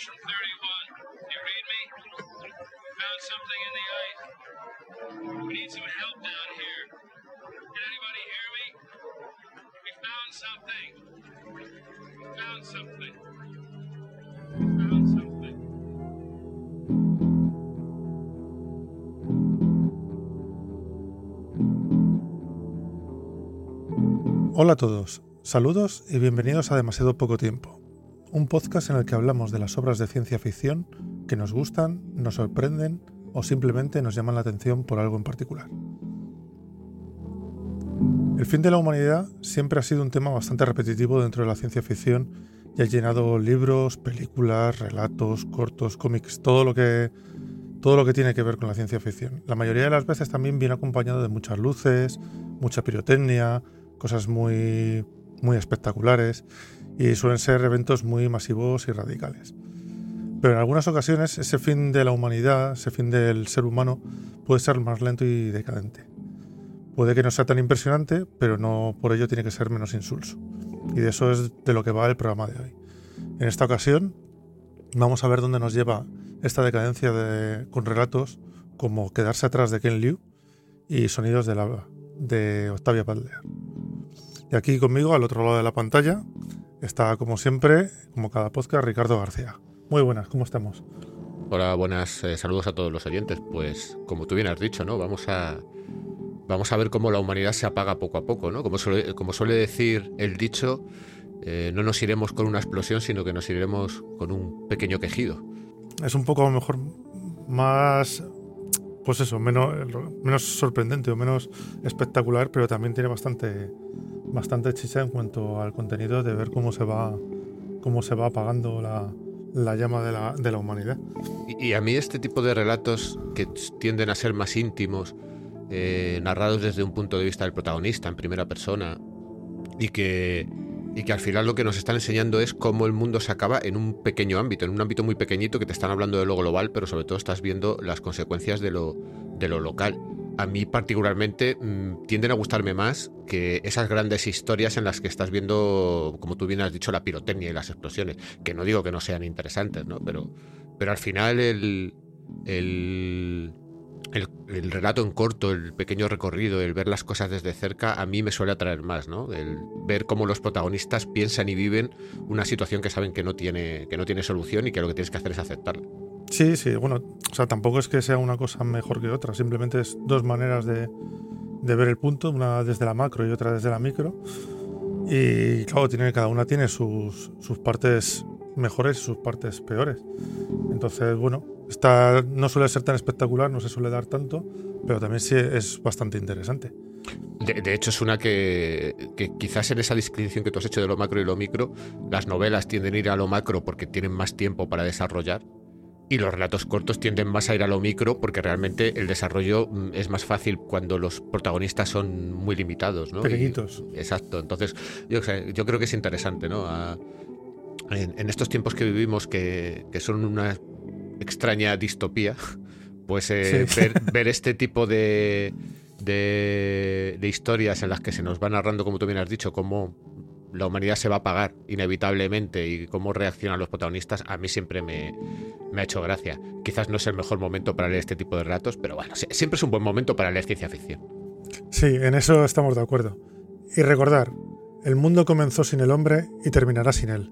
Section 31. You read me? Found something in the ice. We need some help down here. Can anybody hear me? We found something. We found something. We found something. Hola a todos, saludos y bienvenidos a Demasiado Poco Tiempo, un podcast en el que hablamos de las obras de ciencia ficción que nos gustan, nos sorprenden o simplemente nos llaman la atención por algo en particular. El fin de la humanidad siempre ha sido un tema bastante repetitivo dentro de la ciencia ficción y ha llenado libros, películas, relatos, cortos, cómics, todo lo que todo lo que tiene que ver con la ciencia ficción. La mayoría de las veces también viene acompañado de muchas luces, mucha pirotecnia, cosas muy, muy espectaculares y suelen ser eventos muy masivos y radicales. Pero en algunas ocasiones ese fin de la humanidad, ese fin del ser humano, puede ser más lento y decadente. Puede que no sea tan impresionante, pero no por ello tiene que ser menos insulso. Y de eso es de lo que va el programa de hoy. En esta ocasión vamos a ver dónde nos lleva esta decadencia de- con relatos como Quedarse atrás de Ken Liu y Sonidos del Alba de Octavia Butler. Y aquí conmigo, al otro lado de la pantalla, está como siempre, como cada podcast, Ricardo García. Muy buenas, ¿cómo estamos? Hola, buenas, eh, saludos a todos los oyentes. Pues como tú bien has dicho, ¿no? Vamos a vamos a ver cómo la humanidad se apaga poco a poco, ¿no? Como suele, como suele decir el dicho, eh, no nos iremos con una explosión, sino que nos iremos con un pequeño quejido. Es un poco mejor más, pues eso, menos, menos sorprendente o menos espectacular, pero también tiene bastante, bastante chicha en cuanto al contenido de ver cómo se va, cómo se va apagando la, la llama de la, de la humanidad. Y, a mí este tipo de relatos que tienden a ser más íntimos, eh, narrados desde un punto de vista del protagonista, en primera persona, y que, y que al final lo que nos están enseñando es cómo el mundo se acaba en un pequeño ámbito, en un ámbito muy pequeñito que te están hablando de lo global, pero sobre todo estás viendo las consecuencias de lo, de lo local. A mí particularmente mm, tienden a gustarme más que esas grandes historias en las que estás viendo, como tú bien has dicho, la pirotecnia y las explosiones, que no digo que no sean interesantes, ¿no? Pero, pero al final el, el, el, el relato en corto, el pequeño recorrido, el ver las cosas desde cerca, a mí me suele atraer más, ¿no? El ver cómo los protagonistas piensan y viven una situación que saben que no tiene, que no tiene solución y que lo que tienes que hacer es aceptarla. Sí, sí, bueno, o sea, tampoco es que sea una cosa mejor que otra, simplemente es dos maneras de, de ver el punto, una desde la macro y otra desde la micro. Y claro, tiene, cada una tiene sus, sus partes mejores y sus partes peores. Entonces, bueno, esta no suele ser tan espectacular, no se suele dar tanto, pero también sí es bastante interesante. De, de hecho, es una que, que quizás en esa distinción que tú has hecho de lo macro y lo micro, las novelas tienden a ir a lo macro porque tienen más tiempo para desarrollar. Y los relatos cortos tienden más a ir a lo micro porque realmente el desarrollo mm, es más fácil cuando los protagonistas son muy limitados, ¿no? Pequeñitos. exacto. Entonces, yo, creo que es interesante, ¿no? A- en, en estos tiempos que vivimos, que, que son una extraña distopía, pues eh, Sí. ver, ver este tipo de, de, de historias en las que se nos va narrando, como tú bien has dicho, cómo la humanidad se va a apagar inevitablemente y cómo reaccionan los protagonistas, a mí siempre me, ha hecho gracia. Quizás no es el mejor momento para leer este tipo de relatos, pero bueno, sie- siempre es un buen momento para leer ciencia ficción. Sí, en eso estamos de acuerdo. Y recordar, el mundo comenzó sin el hombre y terminará sin él.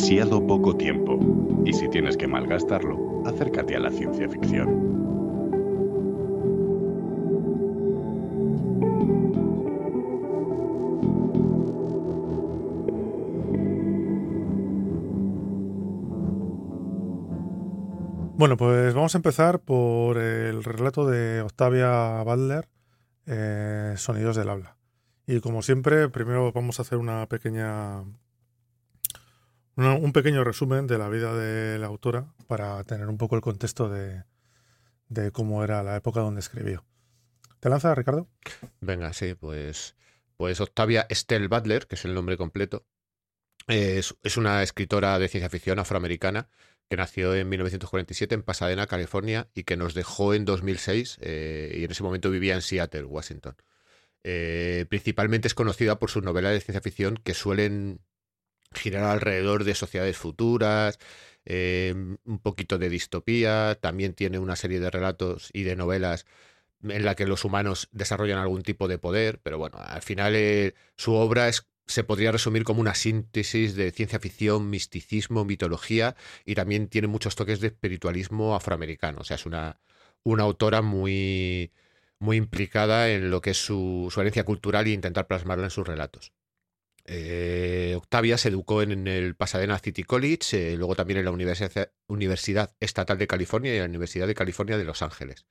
Demasiado poco tiempo. Y si tienes que malgastarlo, acércate a la ciencia ficción. Bueno, pues vamos a empezar por el relato de Octavia Butler, eh, Sonidos del habla. Y como siempre, primero vamos a hacer una pequeña un pequeño resumen de la vida de la autora para tener un poco el contexto de, de cómo era la época donde escribió. ¿Te lanza, Ricardo? Venga, sí, pues, pues Octavia Estelle Butler, que es el nombre completo, es, es una escritora de ciencia ficción afroamericana que nació en 1947 en Pasadena, California, y que nos dejó en 2006, eh, y en ese momento vivía en Seattle, Washington. Eh, principalmente es conocida por sus novelas de ciencia ficción que suelen girar alrededor de sociedades futuras, eh, un poquito de distopía, también tiene una serie de relatos y de novelas en la que los humanos desarrollan algún tipo de poder, pero bueno, al final eh, su obra se podría resumir como una síntesis de ciencia ficción, misticismo, mitología y también tiene muchos toques de espiritualismo afroamericano, o sea, es una, una autora muy, muy implicada en lo que es su, su herencia cultural e intentar plasmarla en sus relatos. Eh, Octavia se educó en, el Pasadena City College, eh, luego también en la Universidad, Estatal de California y en la Universidad de California de Los Ángeles.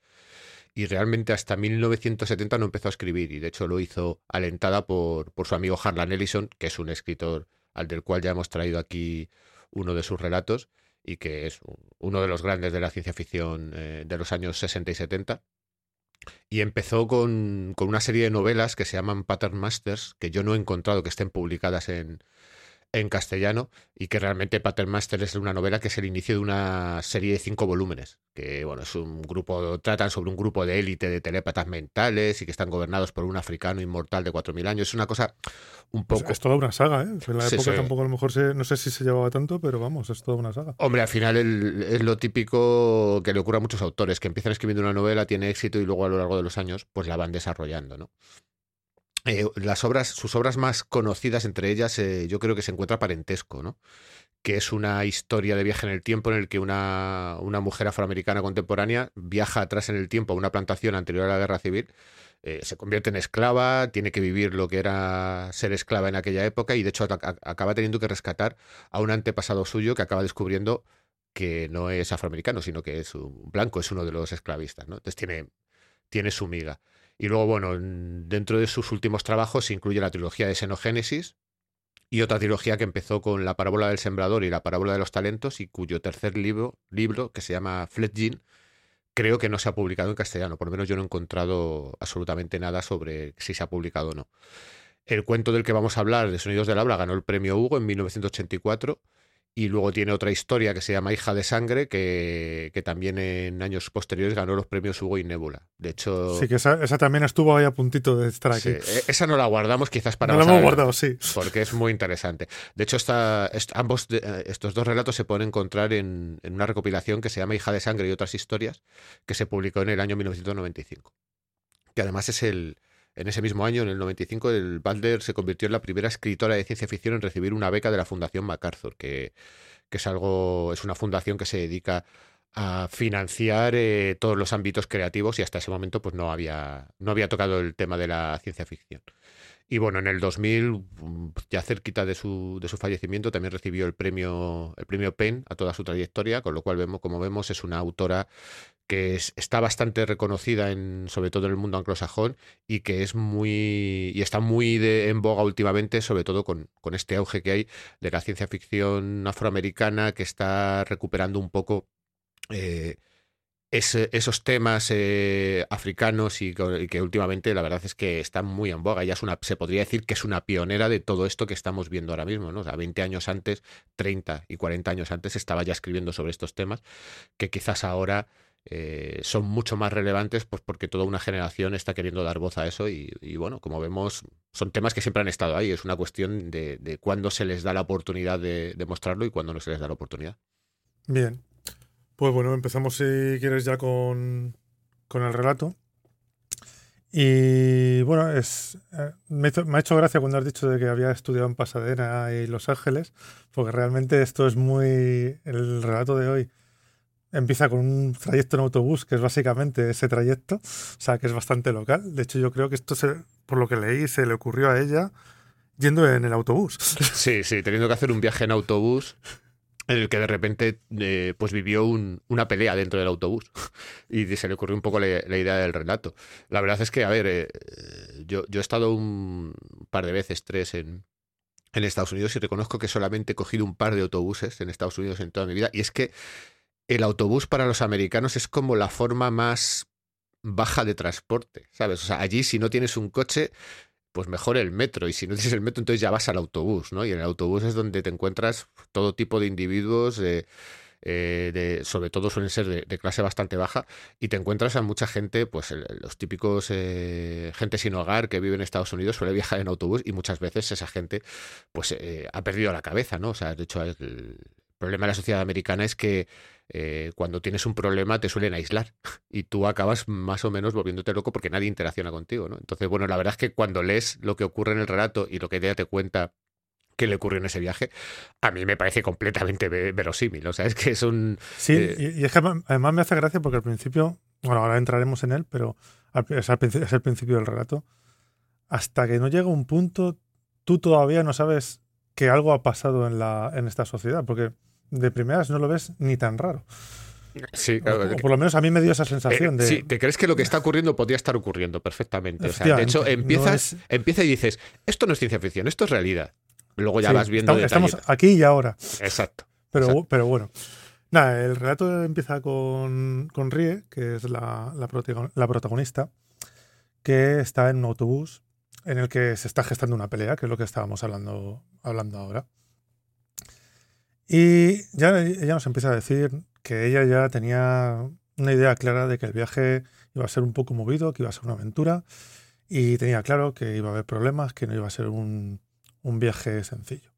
Y realmente hasta 1970 no empezó a escribir, y de hecho lo hizo alentada por, por su amigo Harlan Ellison, que es un escritor al del cual ya hemos traído aquí uno de sus relatos y que es uno de los grandes de la ciencia ficción eh, de los años 60 y 70. Y empezó con, con, una serie de novelas que se llaman Pattern Masters, que yo no he encontrado que estén publicadas en, en castellano y que realmente Patermaster es una novela que es el inicio de una serie de cinco volúmenes, que bueno, es un grupo, tratan sobre un grupo de élite de telépatas mentales y que están gobernados por un africano inmortal de 4.000 años. Es una cosa un poco... Es, es toda una saga, ¿eh? En la sí, época sí. tampoco a lo mejor se, no sé si se llevaba tanto, pero vamos, es toda una saga. Hombre, al final el, es lo típico que le ocurre a muchos autores, que empiezan escribiendo una novela, tiene éxito y luego a lo largo de los años pues la van desarrollando, ¿no? Eh, las obras, sus obras más conocidas, entre ellas, eh, yo creo que se encuentra Parentesco, ¿no? que es una historia de viaje en el tiempo en el que una, una, mujer afroamericana contemporánea viaja atrás en el tiempo a una plantación anterior a la guerra civil, eh, se convierte en esclava, tiene que vivir lo que era ser esclava en aquella época y de hecho acaba teniendo que rescatar a un antepasado suyo que acaba descubriendo que no es afroamericano, sino que es un blanco, es uno de los esclavistas. ¿no? Entonces tiene, tiene su miga. Y luego, bueno, dentro de sus últimos trabajos incluye la trilogía de Xenogénesis y otra trilogía que empezó con la parábola del sembrador y la parábola de los talentos y cuyo tercer libro, libro que se llama Fledging, creo que no se ha publicado en castellano. Por lo menos yo no he encontrado absolutamente nada sobre si se ha publicado o no. El cuento del que vamos a hablar, de Sonidos del Habla, ganó el premio Hugo en 1984 y luego tiene otra historia que se llama Hija de Sangre, que, que, también en años posteriores ganó los premios Hugo y Nebula. De hecho. Sí, que esa, esa también estuvo ahí a puntito de estar aquí. Sí, esa no la guardamos quizás para. No la hemos guardado, sí. Porque es muy interesante. De hecho, esta, est, ambos de, estos dos relatos se pueden encontrar en, en, una recopilación que se llama Hija de Sangre y otras historias, que se publicó en el año 1995. Que además es el, en ese mismo año, en el 95, el Balder se convirtió en la primera escritora de ciencia ficción en recibir una beca de la Fundación MacArthur, que, es algo, es una fundación que se dedica a financiar eh, todos los ámbitos creativos y hasta ese momento pues no había, no había tocado el tema de la ciencia ficción. Y bueno, en el 2000, ya cerquita de su, de su fallecimiento, también recibió el premio, el premio PEN a toda su trayectoria, con lo cual vemos, como vemos, es una autora que es, está bastante reconocida sobre todo en el mundo anglosajón y que es muy y está muy de, en boga últimamente, sobre todo con, con este auge que hay de la ciencia ficción afroamericana que está recuperando un poco eh, esos temas eh, africanos y, que últimamente la verdad es que están muy en boga. Ella es una, se podría decir que es una pionera de todo esto que estamos viendo ahora mismo. ¿no? O sea, 20 años antes, 30 y 40 años antes estaba ya escribiendo sobre estos temas que quizás ahora eh, son mucho más relevantes pues porque toda una generación está queriendo dar voz a eso y, bueno, como vemos, son temas que siempre han estado ahí. Es una cuestión de, cuándo se les da la oportunidad de, mostrarlo y cuándo no se les da la oportunidad. Bien, pues bueno, empezamos si quieres ya con, con el relato. Y bueno, es, eh, me, me, ha hecho gracia cuando has dicho de que había estudiado en Pasadena y Los Ángeles, porque realmente esto es muy... El relato de hoy empieza con un trayecto en autobús, que es básicamente ese trayecto, o sea, que es bastante local. De hecho, yo creo que esto, se, por lo que leí, se le ocurrió a ella yendo en el autobús. Sí, sí, teniendo que hacer un viaje en autobús en el que de repente eh, pues vivió un, una pelea dentro del autobús y se le ocurrió un poco la, idea del relato. La verdad es que, a ver, eh, yo, yo he estado un par de veces, tres, en, en Estados Unidos y reconozco que solamente he cogido un par de autobuses en Estados Unidos en toda mi vida y es que el autobús para los americanos es como la forma más baja de transporte, ¿sabes? O sea, allí si no tienes un coche, pues mejor el metro. Y si no tienes el metro, entonces ya vas al autobús, ¿no? Y en el autobús es donde te encuentras todo tipo de individuos. Eh, eh, de, sobre todo suelen ser de, clase bastante baja, y te encuentras a mucha gente, pues los típicos eh, gente sin hogar que vive en Estados Unidos suele viajar en autobús y muchas veces esa gente pues eh, ha perdido la cabeza, ¿no? O sea, de hecho el problema de la sociedad americana es que cuando tienes un problema te suelen aislar y tú acabas más o menos volviéndote loco porque nadie interacciona contigo, ¿no? Entonces, bueno, la verdad es que cuando lees lo que ocurre en el relato y lo que ella te cuenta que le ocurrió en ese viaje, a mí me parece completamente verosímil. O sea, es que es un. Sí, eh, y, es que además me hace gracia porque al principio, bueno, ahora entraremos en él, pero es, es el principio del relato. Hasta que no llega un punto, tú todavía no sabes que algo ha pasado en, la, en esta sociedad, porque de primeras no lo ves ni tan raro. Sí, claro. O, por lo menos a mí me dio esa sensación eh, de. Sí, te crees que lo que está ocurriendo podría estar ocurriendo perfectamente. O sea, de hecho, empiezas, empieza y dices: Esto no es ciencia ficción, esto es realidad. Luego ya vas viendo. Estamos, aquí y ahora. Exacto. Pero, pero bueno. Nada, el relato empieza con, con Rie, que es la, la, protagonista, que está en un autobús en el que se está gestando una pelea, que es lo que estábamos hablando, hablando ahora. Y ya ella nos empieza a decir que ella ya tenía una idea clara de que el viaje iba a ser un poco movido, que iba a ser una aventura, y tenía claro que iba a haber problemas, que no iba a ser un, un viaje sencillo.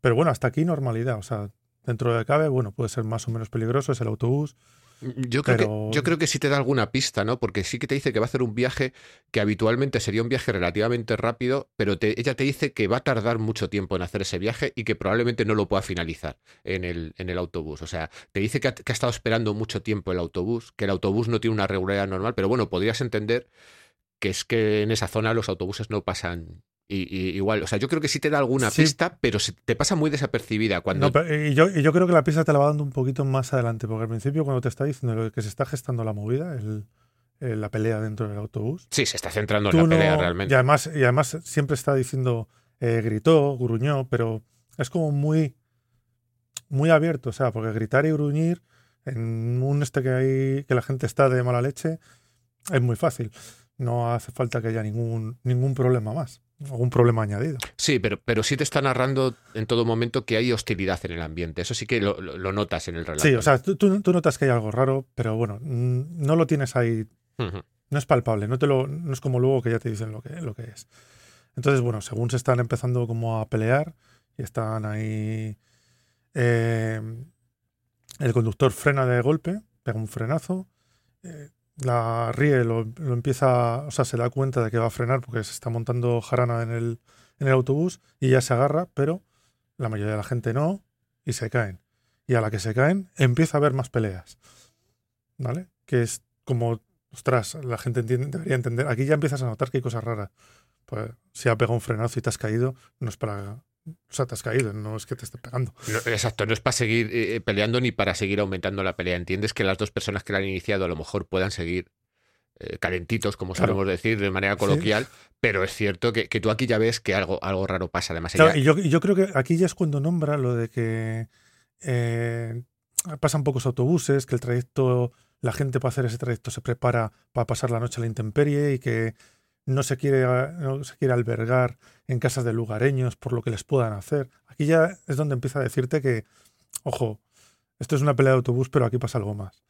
Pero bueno, hasta aquí normalidad. O sea, dentro de cabe, bueno, puede ser más o menos peligroso, es el autobús. Yo creo, que, yo creo que sí te da alguna pista, ¿no? Porque sí que te dice que va a hacer un viaje que habitualmente sería un viaje relativamente rápido, pero ella te dice que va a tardar mucho tiempo en hacer ese viaje y que probablemente no lo pueda finalizar en el, en el autobús. O sea, te dice que ha, que ha estado esperando mucho tiempo el autobús, que el autobús no tiene una regularidad normal, pero bueno, podrías entender que es que en esa zona los autobuses no pasan y, igual, o sea, yo creo que sí te da alguna pista, pero se te pasa muy desapercibida cuando. y, yo, yo, creo que la pista te la va dando un poquito más adelante, porque al principio, cuando te está diciendo que se está gestando la movida, el, la pelea dentro del autobús. Sí, se está centrando en la pelea realmente. Y además, y además siempre está diciendo, eh, gritó, gruñó, pero es como muy, muy abierto, o sea, porque gritar y gruñir en un este que hay, que la gente está de mala leche, es muy fácil. No hace falta que haya ningún, ningún problema más algún problema añadido. Sí, pero, pero sí te está narrando en todo momento que hay hostilidad en el ambiente. Eso sí que lo, notas en el relato. Sí, o sea, tú, tú, notas que hay algo raro, pero bueno, no lo tienes ahí. No es palpable, no, te lo, no es como luego que ya te dicen lo que, lo que es. Entonces, bueno, según se están empezando como a pelear y están ahí. Eh, el conductor frena de golpe, pega un frenazo. Eh, la ríe, lo, empieza, o sea, se da cuenta de que va a frenar porque se está montando jarana en el, en el autobús y ya se agarra, pero la mayoría de la gente no y se caen. Y a la que se caen empieza a haber más peleas. ¿Vale? Que es como, ostras, la gente debería entender. Aquí ya empiezas a notar que hay cosas raras. Pues si ha pegado un frenazo y te has caído, no es para o sea, te has caído, no es que te esté pegando. exacto, no es para seguir eh, peleando ni para seguir aumentando la pelea. Entiendes que las dos personas que la han iniciado a lo mejor puedan seguir eh, calentitos, como solemos decir de manera coloquial, pero es cierto que, tú aquí ya ves que algo, algo raro pasa. Además, y, yo, creo que aquí ya es cuando nombra lo de que eh, pasan pocos autobuses, que el trayecto, la gente para hacer ese trayecto se prepara para pasar la noche a la intemperie y que no se quiere, no se quiere albergar en casas de lugareños por lo que les puedan hacer. Aquí ya es donde empieza a decirte que, ojo, esto es una pelea de autobús, pero aquí pasa algo más.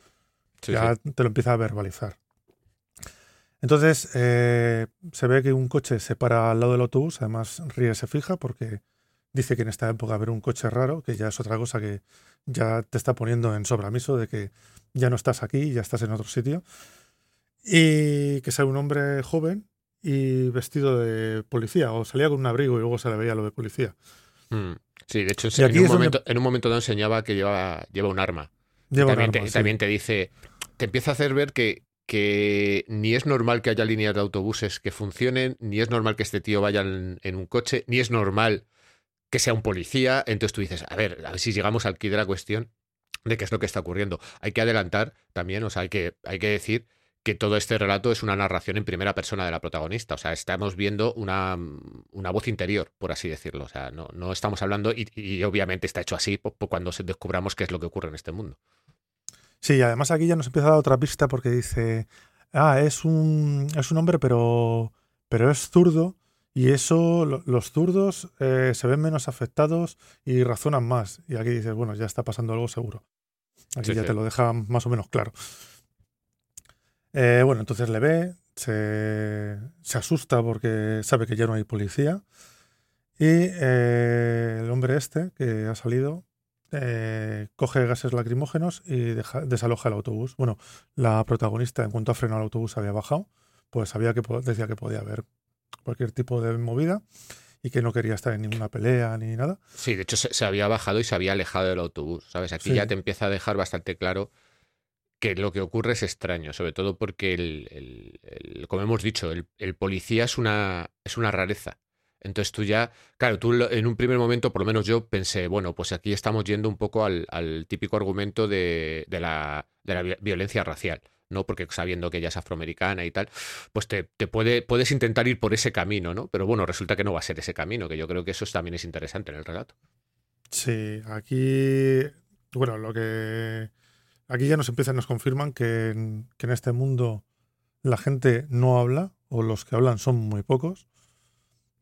ya te lo empieza a verbalizar. Entonces, eh, se ve que un coche se para al lado del autobús, además Ríe se fija porque dice que en esta época ver un coche raro, que ya es otra cosa que ya te está poniendo en sobramiso de que ya no estás aquí, ya estás en otro sitio. Y que sea un hombre joven y vestido de policía, o salía con un abrigo y luego se le veía lo de policía. Mm. Sí, de hecho, en un, momento, en un momento enseñaba que lleva, lleva un arma. también, te, también te dice, te empieza a hacer ver que, que ni es normal que haya líneas de autobuses que funcionen, ni es normal que este tío vaya en, un coche, ni es normal que sea un policía. Entonces tú dices, a ver, a ver si llegamos al quid de la cuestión de qué es lo que está ocurriendo. Hay que adelantar también, o sea, hay que, hay que decir que todo este relato es una narración en primera persona de la protagonista. O sea, estamos viendo una, una voz interior, por así decirlo. O sea, no, no estamos hablando, y, obviamente está hecho así cuando descubramos qué es lo que ocurre en este mundo. Sí, además aquí ya nos empieza a dar otra pista porque dice, ah, es un, es un hombre pero, pero es zurdo y eso, los zurdos eh, se ven menos afectados y razonan más. Y aquí dices, bueno, ya está pasando algo seguro. Aquí ya te lo deja más o menos claro. Eh, bueno, entonces le ve, se, se, asusta porque sabe que ya no hay policía. Y eh, el hombre este que ha salido eh, coge gases lacrimógenos y desaloja el autobús. Bueno, la protagonista, en cuanto a frenar el autobús, había bajado, pues sabía que decía que podía haber cualquier tipo de movida y que no quería estar en ninguna pelea ni nada. Sí, de hecho se, había bajado y se había alejado del autobús, ¿sabes? Aquí ya te empieza a dejar bastante claro que lo que ocurre es extraño, sobre todo porque, el, como hemos dicho, el, policía es una, es una rareza. Entonces tú ya, claro, tú en un primer momento, por lo menos yo pensé, bueno, pues aquí estamos yendo un poco al, típico argumento de, la, de, la, violencia racial, ¿no? Porque sabiendo que ella es afroamericana y tal, pues te, te, puede, puedes intentar ir por ese camino, ¿no? Pero bueno, resulta que no va a ser ese camino, que yo creo que eso también es interesante en el relato. Sí, aquí, bueno, lo que... Aquí ya nos empiezan, nos confirman que en, que en este mundo la gente no habla, o los que hablan son muy pocos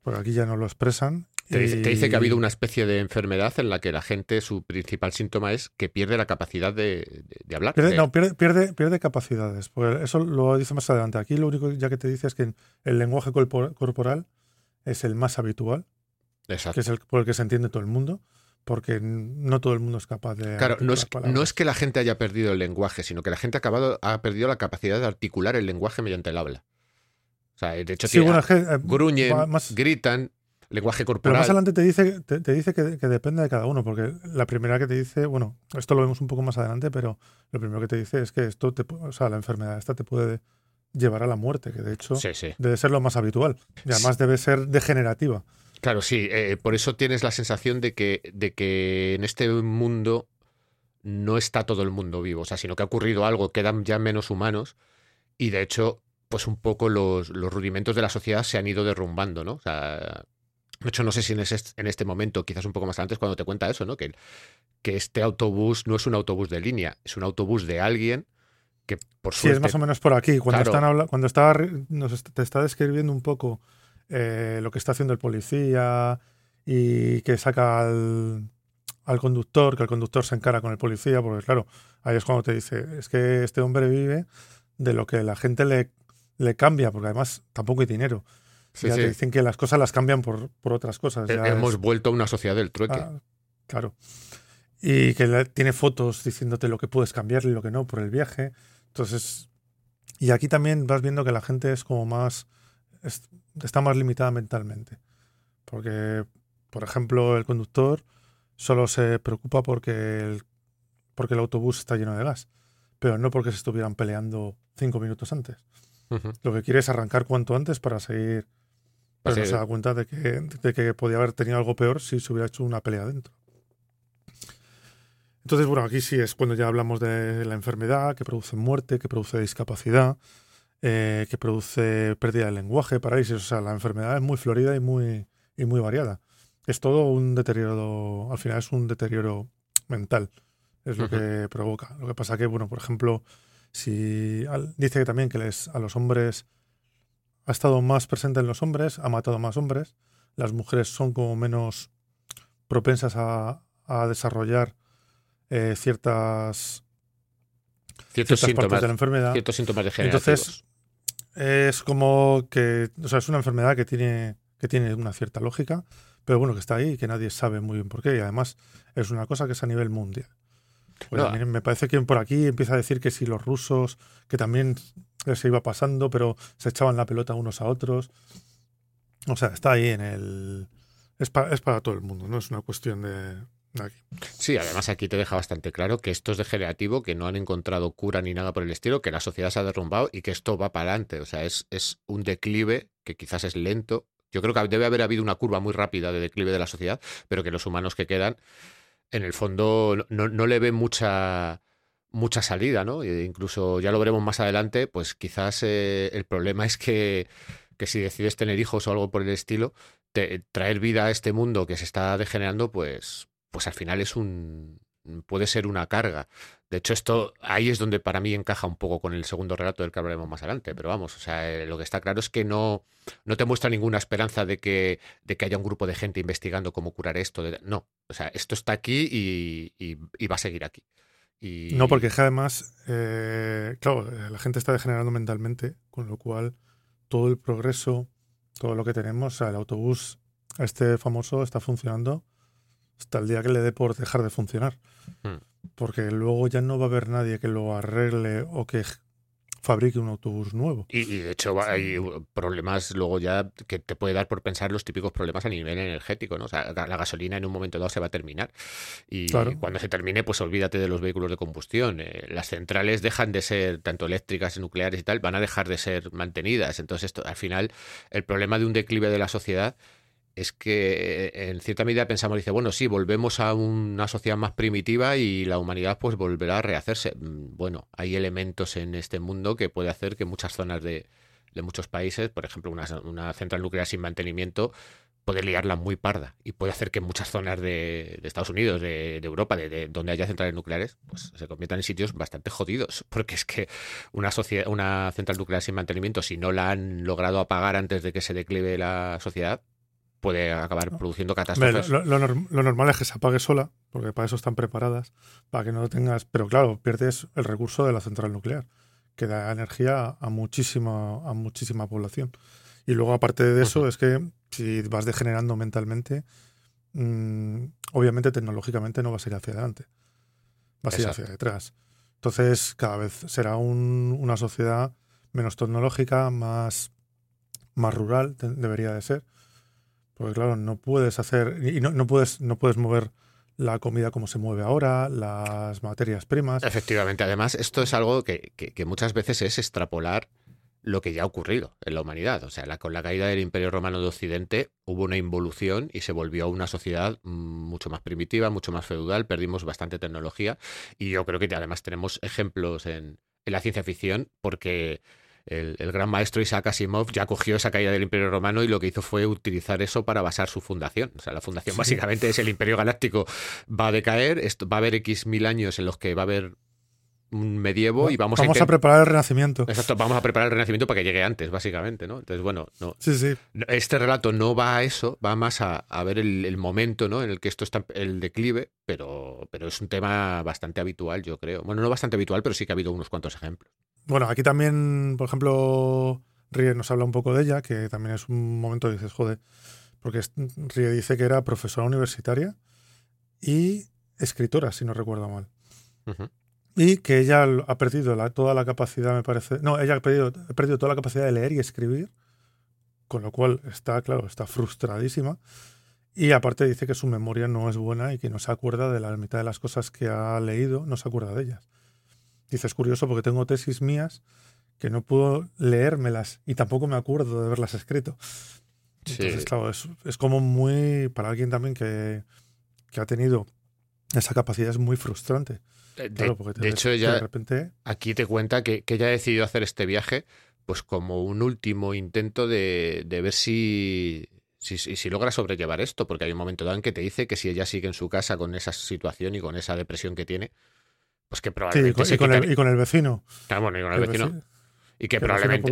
porque aquí ya no lo expresan. Te, dice, que ha habido una especie de enfermedad en la que la gente, su principal síntoma es que pierde la capacidad de, hablar. No, pierde, pierde, capacidades. eso lo dice más adelante. Aquí lo único ya que te dice es que el lenguaje corporal es el más habitual, Exacto. que es el por el que se entiende todo el mundo, porque no todo el mundo es capaz de. Claro, no es, no es que la gente haya perdido el lenguaje, sino que la gente ha, acabado, ha perdido la capacidad de articular el lenguaje mediante el habla. O sea, de hecho, eh, gruñen, gritan, lenguaje corporal. Pero más adelante te dice, te, dice que, depende de cada uno, porque la primera que te dice, bueno, esto lo vemos un poco más adelante, pero lo primero que te dice es que esto, te, o sea, la enfermedad esta te puede llevar a la muerte, que de hecho debe ser lo más habitual. Y además debe ser degenerativa. Claro, sí. Eh, por eso tienes la sensación de que, de que en este mundo no está todo el mundo vivo, o sea, sino que ha ocurrido algo, quedan ya menos humanos y de hecho pues un poco los, rudimentos de la sociedad se han ido derrumbando, ¿no? O sea, de hecho, no sé si en, en este momento, quizás un poco más antes, cuando te cuenta eso, ¿no? Que, que este autobús no es un autobús de línea, es un autobús de alguien que por suerte... Sí, es más o menos por aquí. Cuando, están cuando está, nos, te está describiendo un poco eh, lo que está haciendo el policía y que saca al, al conductor, que el conductor se encara con el policía, porque claro, ahí es cuando te dice, es que este hombre vive de lo que la gente le le cambia, porque además tampoco hay dinero. ya te dicen que las cosas las cambian por, otras cosas. Hemos vuelto a una sociedad del trueque. Ah, claro. Y que tiene fotos diciéndote lo que puedes cambiar y lo que no por el viaje. Entonces, y aquí también vas viendo que la gente es como más, está más limitada mentalmente. Porque, por ejemplo, el conductor solo se preocupa porque el, porque el autobús está lleno de gas, pero no porque se estuvieran peleando cinco minutos antes. Lo que quiere es arrancar cuanto antes para seguir. Pero no se da cuenta de que, de que podía haber tenido algo peor si se hubiera hecho una pelea dentro. Entonces, bueno, aquí sí es cuando ya hablamos de la enfermedad que produce muerte, que produce discapacidad, eh, que produce pérdida de lenguaje, parálisis. O sea, la enfermedad es muy florida y muy, y muy variada. Es todo un deterioro, al final es un deterioro mental, es lo que provoca. Lo que pasa que, bueno, por ejemplo, si dice que también que les, a los hombres ha estado más presente en los hombres, ha matado más hombres. Las mujeres son como menos propensas a, desarrollar eh, ciertas, ciertos síntomas, partes de la enfermedad. Ciertos síntomas Entonces, es como que, o sea, es una enfermedad que tiene, que tiene una cierta lógica, pero bueno, que está ahí y que nadie sabe muy bien por qué. Y además es una cosa que es a nivel mundial. Bueno, me parece que por aquí empieza a decir que si los rusos, que también se iba pasando, pero se echaban la pelota unos a otros. O sea, está ahí en el... Es para, es para todo el mundo, no es una cuestión de. Sí, además aquí te deja bastante claro que esto es degenerativo, que no han encontrado cura ni nada por el estilo, que la sociedad se ha derrumbado y que esto va para adelante. O sea, es, es un declive que quizás es lento. Yo creo que debe haber habido una curva muy rápida de declive de la sociedad, pero que los humanos que quedan en el fondo no, le ve mucha mucha salida, ¿no? E incluso ya lo veremos más adelante, pues quizás eh, el problema es que, que, si decides tener hijos o algo por el estilo, traer vida a este mundo que se está degenerando, pues, pues al final es un puede ser una carga. De hecho, esto ahí es donde para mí encaja un poco con el segundo relato del que hablaremos más adelante. Pero vamos, o sea, eh, lo que está claro es que no, no te muestra ninguna esperanza de que, de que haya un grupo de gente investigando cómo curar esto. no, o sea, esto está aquí y, y- va a seguir aquí. No, porque es que además, eh, claro, eh, la gente está degenerando mentalmente, con lo cual todo el progreso, todo lo que tenemos, el autobús este famoso está funcionando hasta el día que le dé por dejar de funcionar. Hmm. Porque luego ya no va a haber nadie que lo arregle o que fabrique un autobús nuevo. Y, y de hecho hay problemas luego ya que te puede dar por pensar los típicos problemas a nivel energético, ¿no? O sea, la la gasolina en un momento dado se va a terminar. Y Claro. cuando se termine, pues olvídate de los vehículos de combustión. Eh, las centrales dejan de ser tanto eléctricas, nucleares y tal, van a dejar de ser mantenidas. Entonces, esto, al final, el problema de un declive de la sociedad es que eh, en cierta medida pensamos, dice, bueno, sí, volvemos a una sociedad más primitiva y la humanidad pues volverá a rehacerse. Mm, Bueno, hay elementos en este mundo que puede hacer que muchas zonas de, de muchos países, por ejemplo, una, una central nuclear sin mantenimiento, puede liarla muy parda y puede hacer que muchas zonas de, de Estados Unidos, de, de Europa, de, de donde haya centrales nucleares, pues se conviertan en sitios bastante jodidos, porque es que una, sociedad, una central nuclear sin mantenimiento, si no la han logrado apagar antes de que se declive la sociedad, puede acabar produciendo catástrofes. Lo, lo norm- lo normal es que se apague sola, porque para eso están preparadas, para que no lo tengas. Pero claro, pierdes el recurso de la central nuclear, que da energía a muchísima, a muchísima población. Y luego, aparte de eso, es que si vas degenerando mentalmente, mm, obviamente tecnológicamente no vas a ir hacia adelante, vas a ir hacia detrás. Entonces, cada vez será un- una sociedad menos tecnológica, más, más rural, te- debería de ser. Porque claro, no puedes hacer y no, no puedes no puedes mover la comida como se mueve ahora, las materias primas. Efectivamente, además, esto es algo que, que- muchas veces es extrapolar lo que ya ha ocurrido en la humanidad. O sea, con la caída del Imperio Romano de Occidente hubo una involución y se volvió una sociedad mm, mucho más primitiva, mucho más feudal, perdimos bastante tecnología y yo creo que además tenemos ejemplos en, en la ciencia ficción porque el, el gran maestro Isaac Asimov ya cogió esa caída del Imperio Romano y lo que hizo fue utilizar eso para basar su fundación. O sea, la fundación Sí. básicamente es el Imperio Galáctico va a decaer, esto, va a haber X mil años en los que va a haber un medievo y vamos, a, a preparar el renacimiento. Exacto, vamos a preparar el Renacimiento para que llegue antes, básicamente, ¿no? Entonces, bueno, no, Sí, sí. este relato no va a eso, va más a, a ver el, el momento, ¿no? En el que esto está el declive, pero, pero es un tema bastante habitual, yo creo. Bueno, no bastante habitual, pero sí que ha habido unos cuantos ejemplos. Bueno, aquí también, por ejemplo, Rie nos habla un poco de ella, que también es un momento que dices, joder, porque Rie dice que era profesora universitaria y escritora, si no recuerdo mal. Y que ella ha perdido la- toda la capacidad, me parece. No, ella ha perdido, ha perdido toda la capacidad de leer y escribir, con lo cual está, claro, está frustradísima. Y aparte dice que su memoria no es buena y que no se acuerda de la mitad de las cosas que ha leído, no se acuerda de ellas. Dice, es curioso porque tengo tesis mías que no puedo leérmelas y tampoco me acuerdo de haberlas escrito. Sí. Entonces, claro, es, es como muy, para alguien también que, que ha tenido esa capacidad, es muy frustrante. De, Claro, porque te de ves hecho, ella de repente aquí te cuenta que, que ella ha decidido hacer este viaje pues como un último intento de, de ver si, si, si- si logra sobrellevar esto, porque hay un momento dado en que te dice que si ella sigue en su casa con esa situación y con esa depresión que tiene, pues que Sí, y probablemente con, se y con el, quitaría- y con el vecino. Ah, bueno, y con el El vecino, vecino- y que probablemente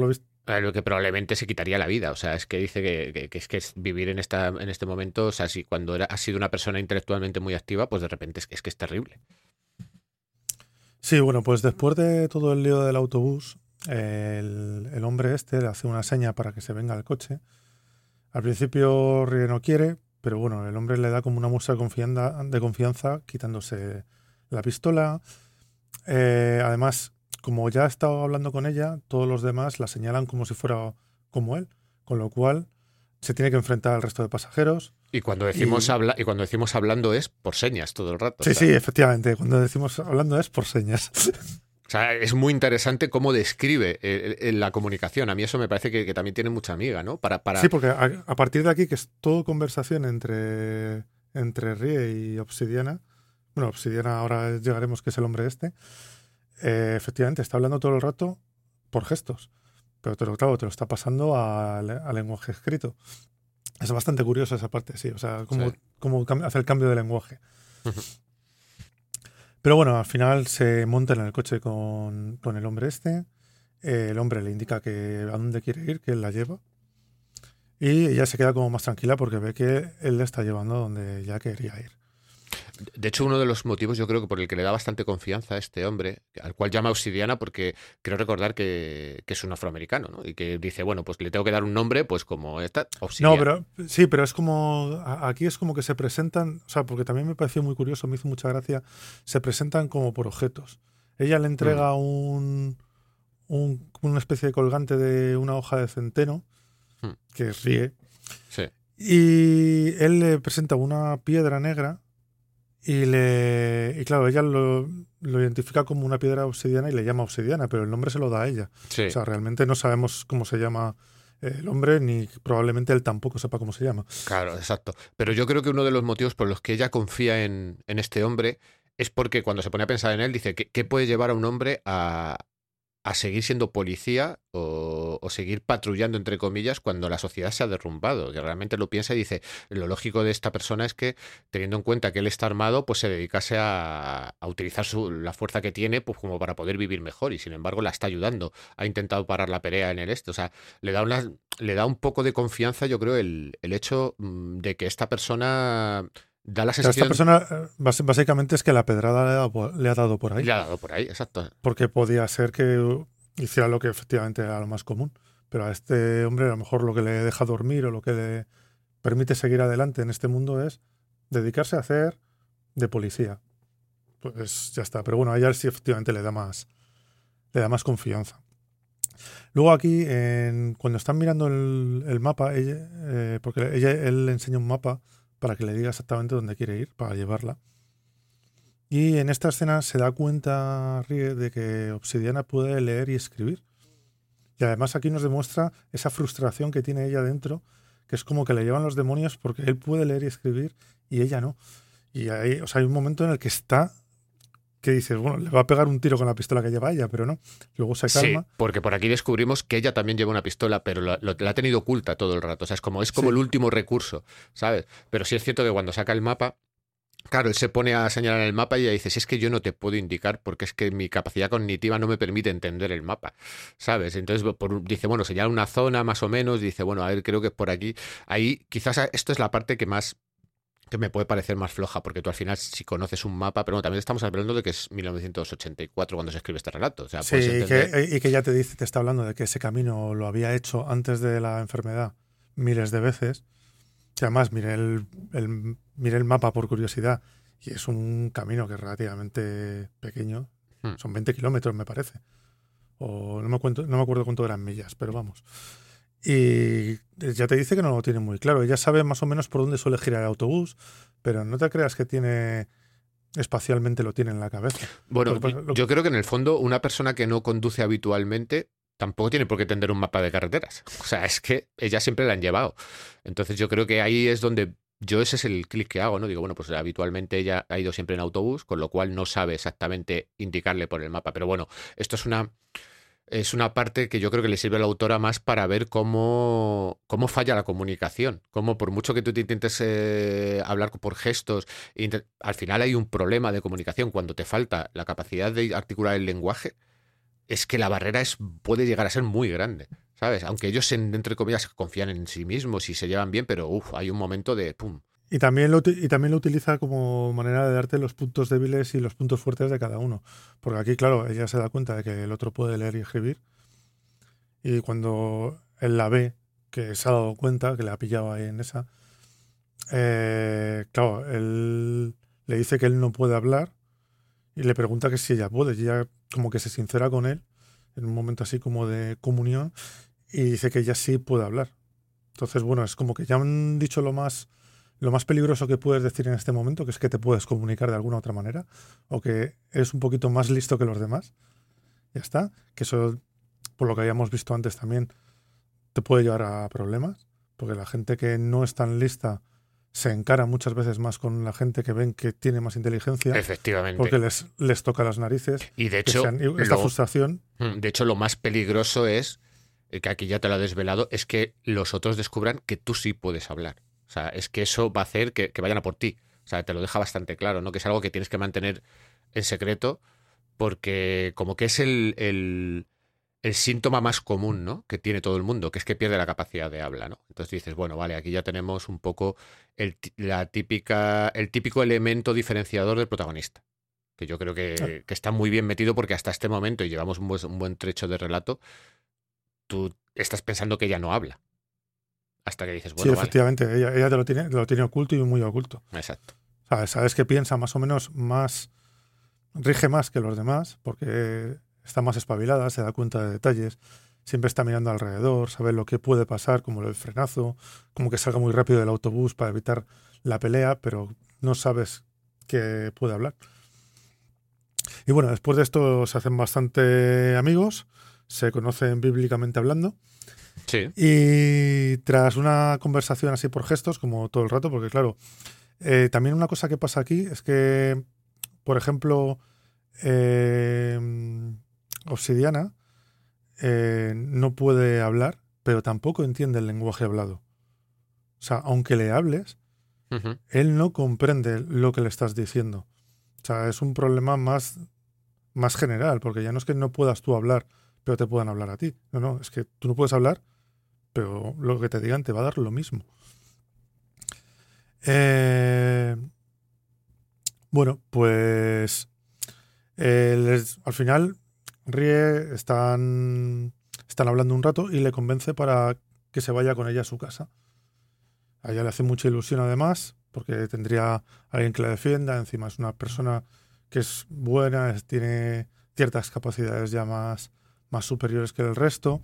lo que probablemente se quitaría la vida. O sea, es que dice que, que- que es que vivir en esta en este momento, o sea, si cuando era, has sido una persona intelectualmente muy activa, pues de repente es, que- es que es terrible. Sí, bueno, pues después de todo el lío del autobús, el, el hombre este le hace una seña para que se venga al coche. Al principio Rie no quiere, pero bueno, el hombre le da como una muestra de confianza, de confianza quitándose la pistola. Eh, además, como ya ha estado hablando con ella, todos los demás la señalan como si fuera como él, con lo cual se tiene que enfrentar al resto de pasajeros. Y cuando decimos Y- habla y cuando decimos hablando es por señas todo el rato. Sí, o sea, sí, efectivamente, cuando decimos hablando es por señas. o sea, es muy interesante cómo describe eh, la comunicación. A mí eso me parece que, que también tiene mucha amiga, ¿no? Para, para... Sí, porque a, a partir de aquí, que es todo conversación entre, entre Rie y Obsidiana, bueno, Obsidiana ahora llegaremos que es el hombre este, eh, efectivamente está hablando todo el rato por gestos, pero te lo, claro, te lo está pasando al, al lenguaje escrito. Es bastante curioso esa parte, sí, o sea, cómo, Sí. cómo cam- hace el cambio de lenguaje. Pero bueno, al final se montan en el coche con, con el hombre este. Eh, el hombre le indica que a dónde quiere ir, que él la lleva. Y ella se queda como más tranquila porque ve que él le está llevando a donde ya quería ir. De hecho, uno de los motivos yo creo que por el que le da bastante confianza a este hombre, al cual llama Obsidiana, porque creo recordar que, que es un afroamericano, ¿no? Y que dice, bueno, pues le tengo que dar un nombre, pues como esta, Obsidiana. No, pero sí, pero es como. Aquí es como que se presentan. O sea, porque también me pareció muy curioso, me hizo mucha gracia. Se presentan como por objetos. Ella le entrega un, un- una especie de colgante de una hoja de centeno Hmm. que ríe. Sí. Y él le presenta una piedra negra y le. Y claro, ella lo, lo identifica como una piedra obsidiana y le llama obsidiana, pero el nombre se lo da a ella. Sí. O sea, realmente no sabemos cómo se llama eh, el hombre, ni probablemente él tampoco sepa cómo se llama. Claro, exacto. Pero yo creo que uno de los motivos por los que ella confía en, en este hombre es porque cuando se pone a pensar en él, dice, ¿qué, qué puede llevar a un hombre a, a seguir siendo policía o, seguir patrullando, entre comillas, cuando la sociedad se ha derrumbado? Que realmente lo piensa y dice, lo lógico de esta persona es que, teniendo en cuenta que él está armado, pues se dedicase a, utilizar la fuerza que tiene pues como para poder vivir mejor y sin embargo la está ayudando. Ha intentado parar la pelea en el este. O sea, le da, una, le da un poco de confianza, yo creo, el, el hecho mm, de que esta persona da la esta persona eh, básicamente es que la pedrada le ha dado por, le ha dado por ahí, Le ha dado por ahí, exacto. porque podía ser que hiciera lo que efectivamente era lo más común. Pero a este hombre a lo mejor lo que le deja dormir o lo que le permite seguir adelante en este mundo es dedicarse a hacer de policía. Pues ya está. Pero bueno, a ella sí efectivamente le da más, le da más confianza. Luego aquí, en- cuando están mirando el, el mapa, ella, eh, porque ella, él le enseña un mapa para que le diga exactamente dónde quiere ir, para llevarla. Y en esta escena se da cuenta Rie de que Obsidiana puede leer y escribir. Y además aquí nos demuestra esa frustración que tiene ella dentro, que es como que le llevan los demonios porque él puede leer y escribir y ella no. Y hay, o sea, hay un momento en el que está que dices, bueno, le va a pegar un tiro con la pistola que lleva ella, pero no. Luego se Sí, calma. porque por aquí descubrimos que ella también lleva una pistola, pero la ha tenido oculta todo el rato. O sea, es como, es como Sí. el último recurso, ¿sabes? Pero sí es cierto que cuando saca el mapa, claro, él se pone a señalar el mapa y ella dice, si es que yo no te puedo indicar porque es que mi capacidad cognitiva no me permite entender el mapa, ¿sabes? Entonces por- dice, bueno, señala una zona más o menos, dice, bueno, a ver, creo que es por aquí. Ahí quizás esto es la parte que más que me puede parecer más floja, porque tú al final si conoces un mapa, pero bueno, también estamos hablando de que es 1984 cuando se escribe este relato. O sea, Sí, y que, y que ya te dice, te está hablando de que ese camino lo había hecho antes de la enfermedad miles de veces. Y además, miré el, el, miré el mapa por curiosidad y es un camino que es relativamente pequeño. Hmm. Son 20 kilómetros, me parece. O no me, cuento, no me acuerdo cuánto eran millas, pero vamos. Y ya te dice que no lo tiene muy claro. Ella sabe más o menos por dónde suele girar el autobús, pero no te creas que tiene espacialmente lo tiene en la cabeza. Bueno, Lo lo- yo creo que en el fondo una persona que no conduce habitualmente tampoco tiene por qué tener un mapa de carreteras. O sea, es que ellas siempre la han llevado. Entonces yo creo que ahí es donde yo ese es el clic que hago, ¿no? Digo, bueno, pues habitualmente ella ha ido siempre en autobús, con lo cual no sabe exactamente indicarle por el mapa. Pero bueno, esto es una es una parte que yo creo que le sirve a la autora más para ver cómo, cómo falla la comunicación. Cómo por mucho que tú te intentes eh, hablar por gestos, al final hay un problema de comunicación cuando te falta la capacidad de articular el lenguaje. Es que la barrera es, puede llegar a ser muy grande, ¿sabes? Aunque ellos, en- entre comillas, confían en sí mismos y se llevan bien, pero uf, hay un momento de pum. Y también, lo, y también lo utiliza como manera de darte los puntos débiles y los puntos fuertes de cada uno. Porque aquí, claro, ella se da cuenta de que el otro puede leer y escribir. Y cuando él la ve, que se ha dado cuenta, que le ha pillado ahí en esa, eh, claro, él le dice que él no puede hablar y le pregunta que si ella puede. Y ella como que se sincera con él en un momento así como de comunión y dice que ella sí puede hablar. Entonces, bueno, es como que ya han dicho lo más lo más peligroso que puedes decir en este momento, que es que te puedes comunicar de alguna otra manera, o que eres un poquito más listo que los demás. Ya está. Que eso, por lo que habíamos visto antes también, te puede llevar a problemas, porque la gente que no es tan lista se encara muchas veces más con la gente que ven que tiene más inteligencia, Efectivamente. porque les, les toca las narices. y de hecho, sean- esta lo- frustración Mm, De hecho, lo más peligroso es, eh, que aquí ya te lo he desvelado, es que los otros descubran que tú sí puedes hablar. O sea, es que eso va a hacer que, que vayan a por ti. O sea, te lo deja bastante claro, ¿no? Que es algo que tienes que mantener en secreto porque como que es el, el, el síntoma más común, ¿no? Que tiene todo el mundo, que es que pierde la capacidad de habla, ¿no? Entonces dices, bueno, vale, aquí ya tenemos un poco el, la típica, el típico elemento diferenciador del protagonista. Que yo creo que, que está muy bien metido porque hasta este momento, y llevamos un buen, un buen trecho de relato, tú estás pensando que ella no habla. Hasta que dices, sí, bueno, vale. efectivamente, ella, ella te lo tiene, te lo tiene oculto y muy oculto. Exacto. ¿Sabes? Sabes que piensa más o menos más, rige más que los demás, porque está más espabilada, se da cuenta de detalles, siempre está mirando alrededor, sabe lo que puede pasar, como el frenazo, como que salga muy rápido del autobús para evitar la pelea, pero no sabes que puede hablar. Y bueno, después de esto se hacen bastante amigos, se conocen bíblicamente hablando. Sí. Y tras una conversación así por gestos, como todo el rato, porque claro, eh, también una cosa que pasa aquí es que, por ejemplo, eh, Obsidiana eh, no puede hablar, pero tampoco entiende el lenguaje hablado. O sea, aunque le hables, él no comprende lo que le estás diciendo. O sea, es un problema más, más general, porque ya no es que no puedas tú hablar, pero te puedan hablar a ti. No, no, es que tú no puedes hablar, pero lo que te digan te va a dar lo mismo. Eh, bueno, pues eh, les- al final Rie están, están hablando un rato y le convence para que se vaya con ella a su casa. A ella le hace mucha ilusión además, porque tendría alguien que la defienda, encima es una persona que es buena, tiene ciertas capacidades ya más, más superiores que el resto,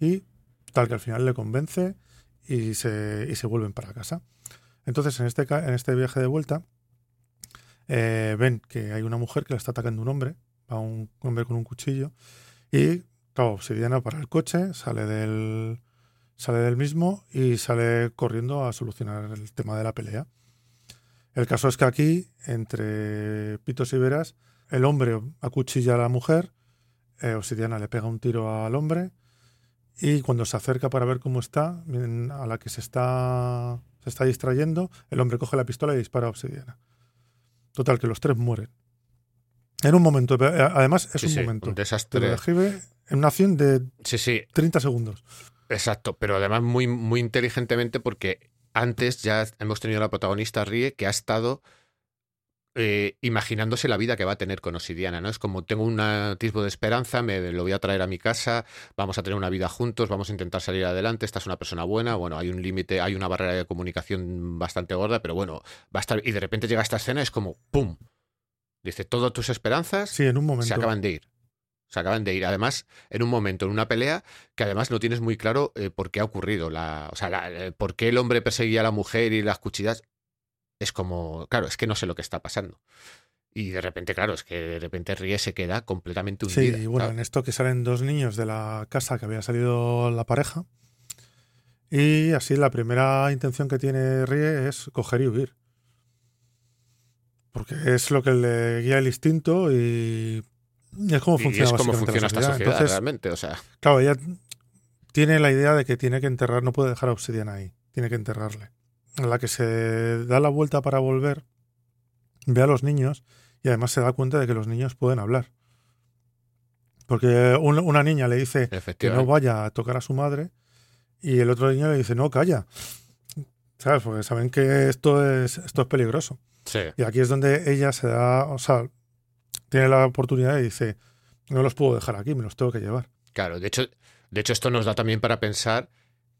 y tal que al final le convence y se, y se vuelven para casa. Entonces, en este, en este viaje de vuelta, eh, ven que hay una mujer que le está atacando un hombre, a un hombre con un cuchillo, y claro, Obsidiana para el coche, sale del, sale del mismo y sale corriendo a solucionar el tema de la pelea. El caso es que aquí, entre pitos y veras, el hombre acuchilla a la mujer, eh, Obsidiana le pega un tiro al hombre y cuando se acerca para ver cómo está, a la que se está, se está distrayendo, el hombre coge la pistola y dispara a Obsidiana. Total, que los tres mueren. En un momento, eh, además es Sí, un sí, momento. un desastre. en una acción de Sí, sí, 30 segundos. Exacto, pero además muy, muy inteligentemente porque antes ya hemos tenido a la protagonista Rie que ha estado eh, imaginándose la vida que va a tener con Obsidiana, ¿no? Es como tengo un atisbo de esperanza, me lo voy a traer a mi casa, vamos a tener una vida juntos, vamos a intentar salir adelante, esta es una persona buena, bueno, hay un límite, hay una barrera de comunicación bastante gorda, pero bueno, va a estar... Y de repente llega esta escena, es como ¡pum! Dice, todas tus esperanzas Sí, en un momento. se acaban de ir. Se acaban de ir. Además, en un momento, en una pelea, que además no tienes muy claro eh, por qué ha ocurrido. La, o sea, la- eh, por qué el hombre perseguía a la mujer y las cuchillas. Es como, claro, es que no sé lo que está pasando. Y de repente, claro, es que de repente Rie se queda completamente Sí, hundida. y bueno, ¿sabes? en esto que salen dos niños de la casa que había salido la pareja. Y así la primera intención que tiene Rie es coger y huir. Porque es lo que le guía el instinto y es como Y funciona es como funciona la esta sociedad, Entonces, realmente. O sea, claro, ella tiene la idea de que tiene que enterrar, no puede dejar a Obsidiana ahí, tiene que enterrarle. En la que se da la vuelta para volver, ve a los niños y además se da cuenta de que los niños pueden hablar. Porque un- una niña le dice que no vaya a tocar a su madre y el otro niño le dice, no, calla. ¿Sabes? Porque saben que esto es, esto es peligroso. Sí. Y aquí es donde ella se da, o sea, tiene la oportunidad y dice, no los puedo dejar aquí, me los tengo que llevar. Claro, de hecho, de hecho, esto nos da también para pensar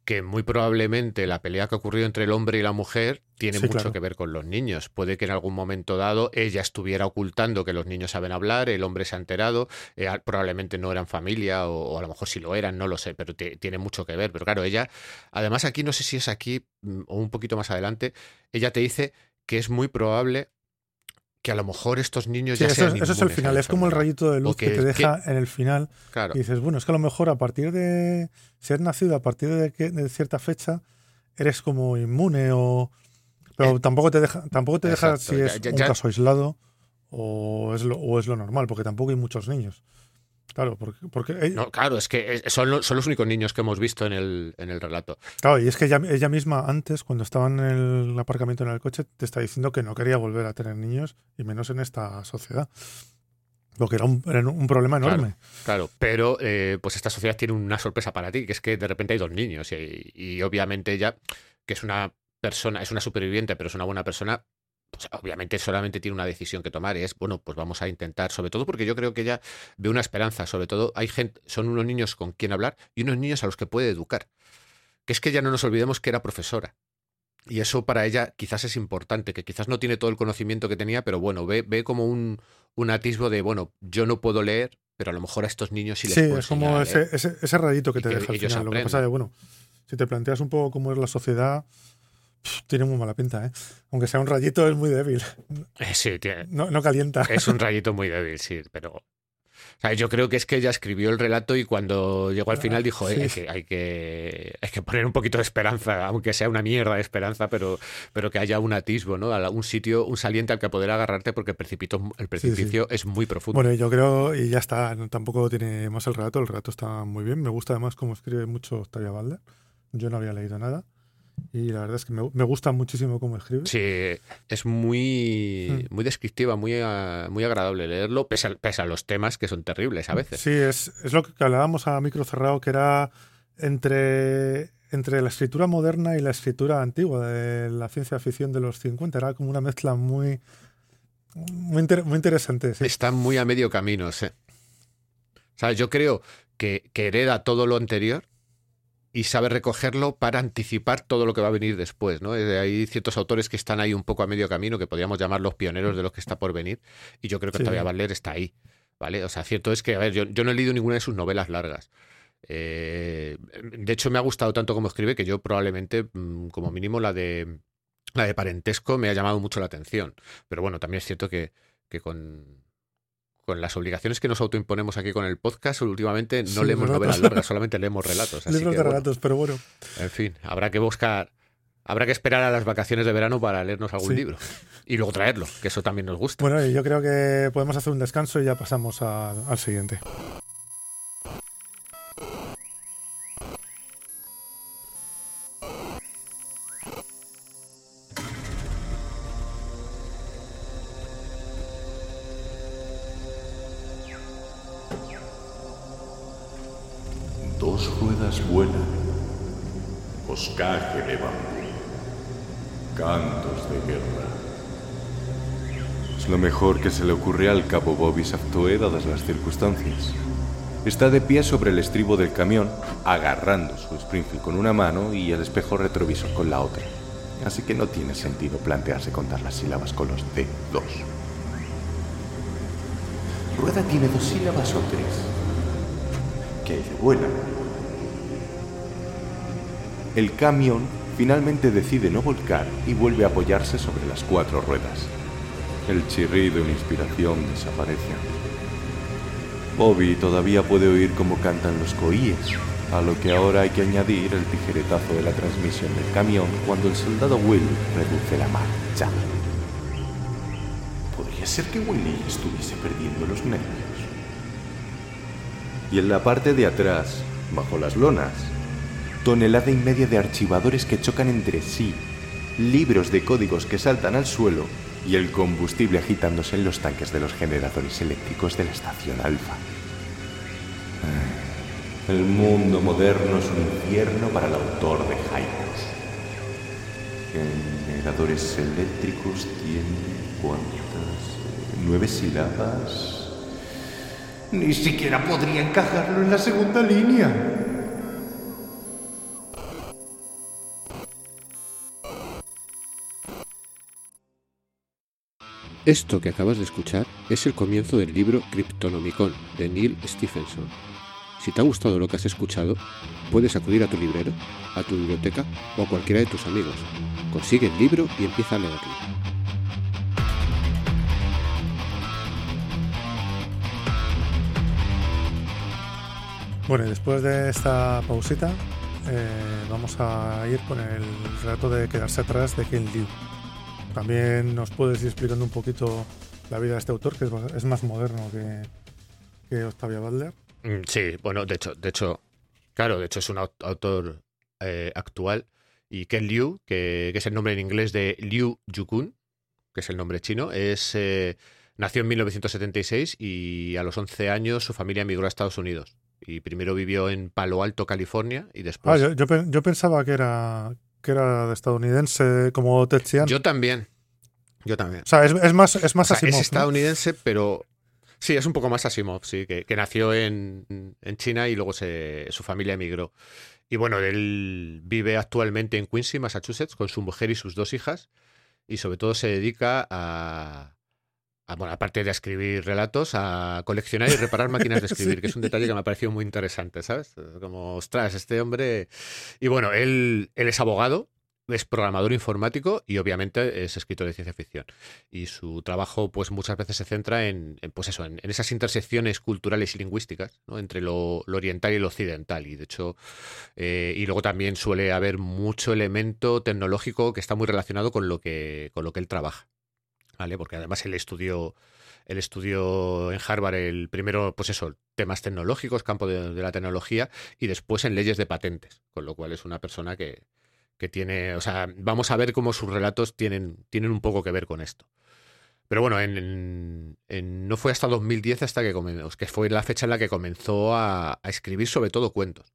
que muy probablemente la pelea que ha ocurrido entre el hombre y la mujer tiene Sí, mucho claro. que ver con los niños. Puede que en algún momento dado ella estuviera ocultando que los niños saben hablar, el hombre se ha enterado, eh, probablemente no eran familia o, o a lo mejor sí lo eran, no lo sé, pero tiene mucho que ver. Pero claro, ella, además aquí, no sé si es aquí mm, o un poquito más adelante, ella te dice que es muy probable que a lo mejor estos niños Sí, ya eso, sean eso es el final, es como el rayito de luz que, que- te deja en el final. Claro. Y dices, bueno, es que a lo mejor a partir de ser nacido, a partir de, que- de cierta fecha, eres como inmune o... Pero Eh, tampoco te deja, tampoco te deja exacto, si ya- es ya- un ya- caso aislado o es, lo, o es lo normal, porque tampoco hay muchos niños. Claro, porque, porque ella- No, claro, es que son, lo- son los únicos niños que hemos visto en el, en el relato. claro, y es que ella, ella misma antes, cuando estaba en el aparcamiento en el coche, te está diciendo que no quería volver a tener niños, y menos en esta sociedad. Lo que era un, era un problema Claro. enorme. Claro, pero eh, pues esta sociedad tiene una sorpresa para ti, que es que de repente hay dos niños y, y obviamente ella, que es una persona, es una superviviente, pero es una buena persona, pues obviamente solamente tiene una decisión que tomar y es, bueno, pues vamos a intentar, sobre todo porque yo creo que ella ve una esperanza, sobre todo hay gente, son unos niños con quien hablar y unos niños a los que puede educar. Que es que ya no nos olvidemos que era profesora. Y eso para ella quizás es importante, que quizás no tiene todo el conocimiento que tenía, pero bueno, ve, ve como un, un atisbo de, bueno, yo no puedo leer, pero a lo mejor a estos niños sí les Sí, puedo es como leer. ese, ese, ese rayito que Y te que deja al final. Lo que pasa es bueno, si te planteas un poco cómo es la sociedad, pf, tiene muy mala pinta, ¿eh? Aunque sea un rayito, es muy débil. Eh, Sí, tiene- No, no calienta. es un rayito muy débil, sí, pero... o sea, yo creo que es que ella escribió el relato y cuando llegó al final dijo, eh, Sí. hay, que, hay, que, hay que poner un poquito de esperanza, aunque sea una mierda de esperanza, pero, pero que haya un atisbo, ¿no? Un sitio, un saliente al que poder agarrarte porque el precipicio, el precipicio es muy profundo. Bueno, yo creo, y ya está, tampoco tiene más el relato, el relato está muy bien. Me gusta además cómo escribe mucho Octavia Balder. Yo no había leído nada. Y la verdad es que me, me gusta muchísimo cómo escribe. Sí, es muy, Mm. muy descriptiva, muy, ah, muy agradable leerlo, pese a, pese a los temas que son terribles a veces. Sí, es, es lo que hablábamos a micro cerrado, que era entre, entre la escritura moderna y la escritura antigua de la ciencia ficción de los 50. Era como una mezcla muy, muy, inter- muy interesante. Sí. Está muy a medio camino, sí. O sea, yo creo que, que hereda todo lo anterior y sabe recogerlo para anticipar todo lo que va a venir después, ¿no? Eh, Hay ciertos autores que están ahí un poco a medio camino, que podríamos llamar los pioneros de los que está por venir, y yo creo que Sí. todavía Butler está ahí, ¿vale? O sea, cierto es que, a ver, yo, yo no he leído ninguna de sus novelas largas. Eh, de hecho, me ha gustado tanto como escribe que yo probablemente, mm, como mínimo, la de la de parentesco me ha llamado mucho la atención. Pero bueno, también es cierto que, que con, con las obligaciones que nos autoimponemos aquí con el podcast, últimamente no Sí, leemos relatos. novelas largas, solamente leemos relatos. Así Libros que, de bueno, relatos, pero bueno. en fin, habrá que buscar, habrá que esperar a las vacaciones de verano para leernos algún Sí. libro. Y luego traerlo, que eso también nos gusta. Bueno, yo creo que podemos hacer un descanso y ya pasamos a- al siguiente. Ruedas vuelan, boscaje de bambú, cantos de guerra. Es lo mejor que se le ocurre al cabo Bobby Saftoe dadas las circunstancias. Está de pie sobre el estribo del camión, agarrando su Springfield con una mano y el espejo retrovisor con la otra. Así que no tiene sentido plantearse contar las sílabas con los D2. ¿Rueda tiene dos sílabas o tres? ¿Qué hay de buena? El camión finalmente decide no volcar y vuelve a apoyarse sobre las cuatro ruedas. El chirrido y la inspiración desaparecen. Bobby todavía puede oír cómo cantan los coíes, a lo que ahora hay que añadir el tijeretazo de la transmisión del camión cuando el soldado Will reduce la marcha. Podría ser que Willy estuviese perdiendo los nervios. Y en la parte de atrás, bajo las lonas, tonelada y media de archivadores que chocan entre sí, libros de códigos que saltan al suelo y el combustible agitándose en los tanques de los generadores eléctricos de la estación Alfa. El mundo moderno es un infierno para el autor de Hypers. Generadores eléctricos tienen cuántas? ¿Nueve sílabas? Ni siquiera podría encajarlo en la segunda línea. Esto que acabas de escuchar es el comienzo del libro Cryptonomicon de Neil Stephenson. Si te ha gustado lo que has escuchado, puedes acudir a tu librero, a tu biblioteca o a cualquiera de tus amigos. Consigue el libro y empieza a leerlo. Bueno, y después de esta pausita, eh, vamos a ir con el relato de quedarse atrás de Ken Liu. También nos puedes ir explicando un poquito la vida de este autor, que es, más moderno que, que Octavia Butler. Mm, Sí, bueno, de hecho, de hecho, claro, de hecho es un au- autor eh, actual. Y Ken Liu, que, que es el nombre en inglés de Liu Yukun, que es el nombre chino, es eh, nació en 1976 y a los 11 años su familia emigró a Estados Unidos. Y primero vivió en Palo Alto, California, y Ah, después... yo, yo pe- yo pensaba que era, que era de estadounidense como Ted Chiang. yo también. Yo también. O sea, es, es más, es más O sea, Asimov, es ¿no? estadounidense, pero sí, es un poco más Asimov, sí, que, que nació en, en China y luego se, su familia emigró. Y bueno, él vive actualmente en Quincy, Massachusetts, con su mujer y sus dos hijas, y sobre todo se dedica a, bueno, aparte de escribir relatos, a coleccionar y reparar máquinas de escribir, que es un detalle que me ha parecido muy interesante, ¿sabes? Como, ostras, este hombre... Y bueno, él, él es abogado, es programador informático y obviamente es escritor de ciencia ficción y su trabajo pues muchas veces se centra en, en, pues eso en, en esas intersecciones culturales y lingüísticas ¿no? entre lo, lo oriental y lo occidental y de hecho eh, y luego también suele haber mucho elemento tecnológico que está muy relacionado con lo que con lo que él trabaja vale porque además él estudió él estudió en Harvard el primero, pues eso, temas tecnológicos, campo de, la tecnología, y después en leyes de patentes, con lo cual es una persona que, que tiene, o sea, vamos a ver cómo sus relatos tienen, tienen un poco que ver con esto. Pero bueno, en, en- en- no fue hasta 2010 hasta que comenzó, que fue la fecha en la que comenzó a escribir sobre todo cuentos.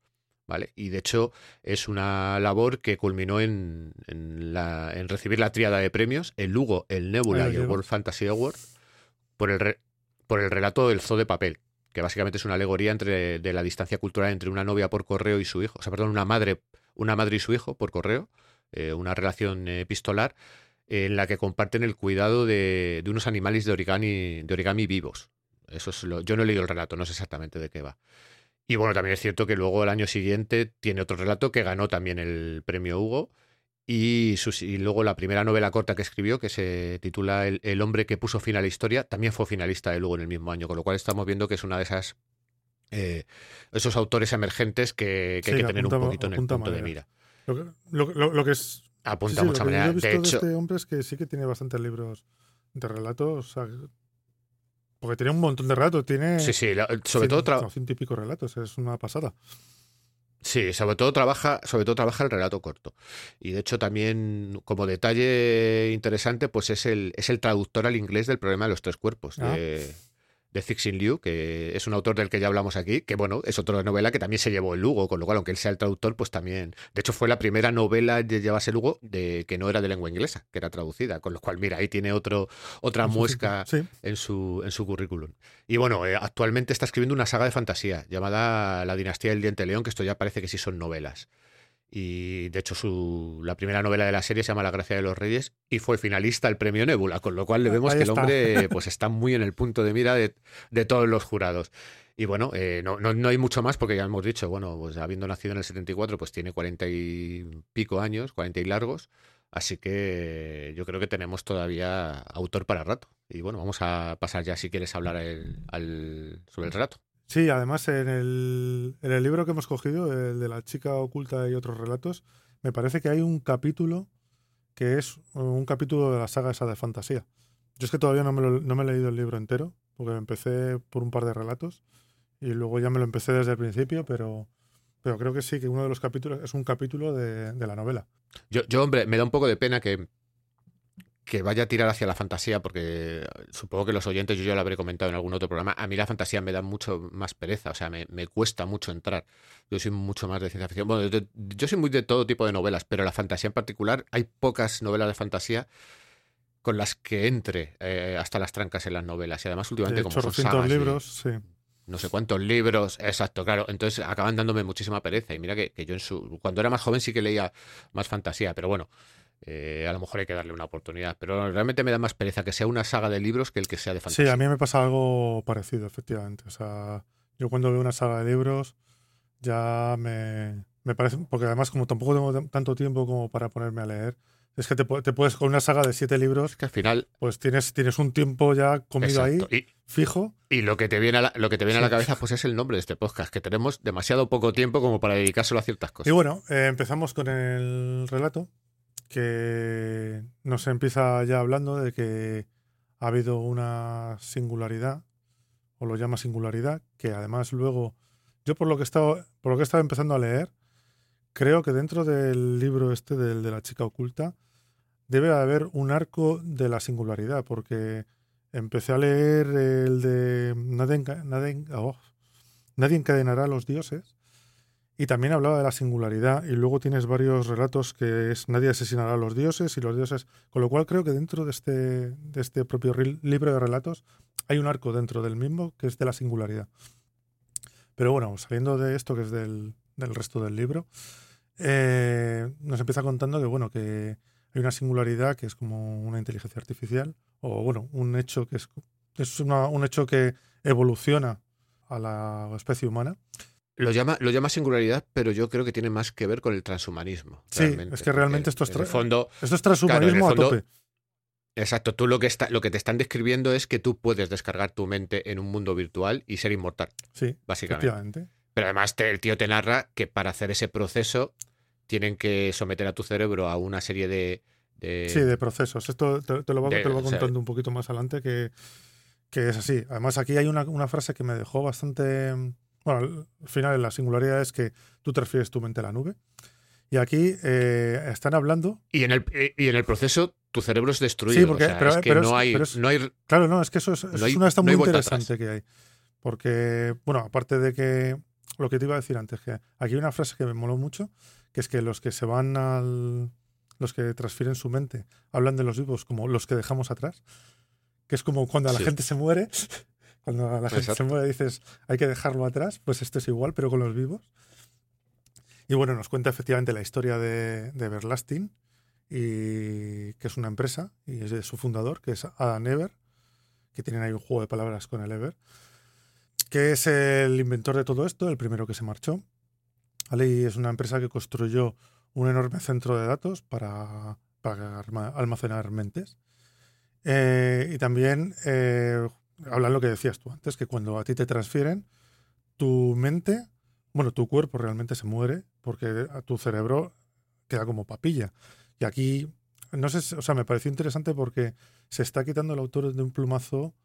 ¿Vale? Y de hecho es una labor que culminó en, en la- en recibir la tríada de premios, el Lugo, el Nebula y el. World Fantasy Award por el, re- por el relato del zoo de papel, que básicamente es una alegoría entre, de la distancia cultural entre una novia por correo y su hijo, o sea, perdón, una madre, una madre y su hijo por correo, eh, una relación eh, epistolar en la que comparten el cuidado de, de unos animales de origami, de origami vivos. Eso es lo, yo no he leído el relato, no sé exactamente de qué va. Y bueno, también es cierto que luego el año siguiente tiene otro relato que ganó también el premio Hugo. Y, sus- y luego la primera novela corta que escribió, que se titula El, El hombre que puso fin a la historia, también fue finalista de Lugo en el mismo año, con lo cual estamos viendo que es una de esas eh, esos autores emergentes que, que hay que tener un poquito en el punto de mira. Lo, que- lo- lo- lo que es. Apunta sí, sí, mucha lo que yo manera. he visto De de, hecho, este hombre es que sí que tiene bastantes libros de relatos. o sea, porque tiene un montón de relatos. Tiene. sí, sí, la- sobre todo tra ciento y pico relatos. Es una pasada. Sí, sobre todo trabaja, sobre todo trabaja el relato corto. Y de hecho también, como detalle interesante, pues es el, es el traductor al inglés del problema de los tres cuerpos Ah. de, de Cixin Liu, que es un autor del que ya hablamos aquí, que bueno, es otra novela que también se llevó el Lugo, con lo cual, aunque él sea el traductor, pues también. De hecho, fue la primera novela de llevarse Lugo de que no era de lengua inglesa, que era traducida. Con lo cual, mira, ahí tiene otro, otra muesca. Sí. en su, en su currículum. Y bueno, eh, actualmente está escribiendo una saga de fantasía llamada La dinastía del diente león, que esto ya parece que sí son novelas. Y de hecho su, la primera novela de la serie se llama La gracia de los reyes y fue finalista al premio Nebula, con lo cual le vemos Ahí que el hombre pues está muy en el punto de mira de, de todos los jurados. Y bueno, eh, no, no, no hay mucho más porque ya hemos dicho, bueno, pues habiendo nacido en el 74, pues tiene cuarenta y pico años, cuarenta y largos. Así que yo creo que tenemos todavía autor para rato. Y bueno, vamos a pasar ya si quieres hablar el- al- sobre el relato. Sí, además en el, en el libro que hemos cogido, el de la chica oculta y otros relatos, me parece que hay un capítulo que es un capítulo de la saga esa de fantasía. Yo es que todavía no me, lo- no me he leído el libro entero, porque empecé por un par de relatos y luego ya me lo empecé desde el principio, pero, pero creo que sí, que uno de los capítulos es un capítulo de, de la novela. Yo, yo, hombre, me da un poco de pena que, que vaya a tirar hacia la fantasía, porque supongo que los oyentes, yo ya lo habré comentado en algún otro programa, a mí la fantasía me da mucho más pereza, o sea, me, me cuesta mucho entrar. Yo soy mucho más de ciencia ficción. Bueno, yo soy muy de todo tipo de novelas, pero la fantasía en particular, hay pocas novelas de fantasía con las que entre eh, hasta las trancas en las novelas. Y además, últimamente, De como son sagas libros, sí. no sé cuántos libros, exacto, claro. Entonces acaban dándome muchísima pereza. Y mira que, que yo en su, cuando era más joven sí que leía más fantasía, pero bueno, eh, a lo mejor hay que darle una oportunidad. Pero realmente me da más pereza que sea una saga de libros que el que sea de fantasía. Sí, a mí me pasa algo parecido, efectivamente. O sea, yo cuando veo una saga de libros ya me, me parece, porque además como tampoco tengo tanto tiempo como para ponerme a leer, es que te, te puedes, con una saga de siete libros, Es que al final, pues tienes, tienes un tiempo ya comido exacto. ahí, Y, fijo. y lo que te viene a la, lo que te viene a la cabeza pues es el nombre de este podcast, que tenemos demasiado poco tiempo como para dedicárselo a ciertas Y cosas. bueno, eh, empezamos con el relato, que nos empieza ya hablando de que ha habido una singularidad, o lo llama singularidad, que además luego, yo por lo que he estado, por lo que he estado empezando a leer, creo que dentro del libro este del de la chica oculta debe haber un arco de la singularidad, porque empecé a leer el de nadie, nadie, oh, nadie encadenará a los dioses y también hablaba de la singularidad y luego tienes varios relatos que es nadie asesinará a los dioses y los dioses, con lo cual creo que dentro de este, de este propio libro de relatos hay un arco dentro del mismo que es de la singularidad. Pero bueno, saliendo de esto que es del, del resto del libro, eh, nos empieza contando que bueno, que hay una singularidad que es como una inteligencia artificial, o bueno, un hecho que es, es una- un hecho que evoluciona a la especie humana. Lo llama, lo llama singularidad, pero yo creo que tiene más que ver con el transhumanismo. Sí, es que realmente esto es En el tra- fondo, Esto es transhumanismo Claro, en el a tope. exacto, tú lo que, está, lo que te están describiendo es que tú puedes descargar tu mente en un mundo virtual y ser inmortal, Sí, básicamente. efectivamente. Pero además te- el tío te narra que para hacer ese proceso tienen que someter a tu cerebro a una serie de... de- Sí, de procesos. Esto te, te lo va, lo va o sea, contando un poquito más adelante que, que es así. Además, aquí hay una, una frase que me dejó bastante... Bueno, al final la singularidad es que tú transfieres tu mente a la nube. Y aquí eh, están hablando... Y en el, y en el proceso tu cerebro es destruido. Sí, porque- o sea, pero- es que pero no, es- hay, pero es- no hay... Claro, no, es que eso es, No hay- una esta muy interesante que hay. Porque, bueno, aparte de que lo que te iba a decir antes, que aquí hay una frase que me moló mucho, que es que los que se van al... los que transfieren su mente hablan de los vivos como los que dejamos atrás, que es como cuando la Sí. gente se muere, cuando la gente Exacto. se muere dices hay que dejarlo atrás, pues esto es igual, pero con los vivos. Y bueno, nos cuenta efectivamente la historia de, de Everlasting, y que es una empresa, y es de su fundador, que es Adam Ever, que tienen ahí un juego de palabras con el Ever, que es el inventor de todo esto, el primero que se marchó. ¿vale? Y es una empresa que construyó un enorme centro de datos para, almacenar mentes. Eh, y también eh, hablan lo que decías tú antes, que cuando a ti te transfieren, tu mente, bueno, tu cuerpo realmente se muere porque a tu cerebro queda como papilla. Y aquí, no sé, o sea, me pareció interesante porque se está quitando el autor de un plumazo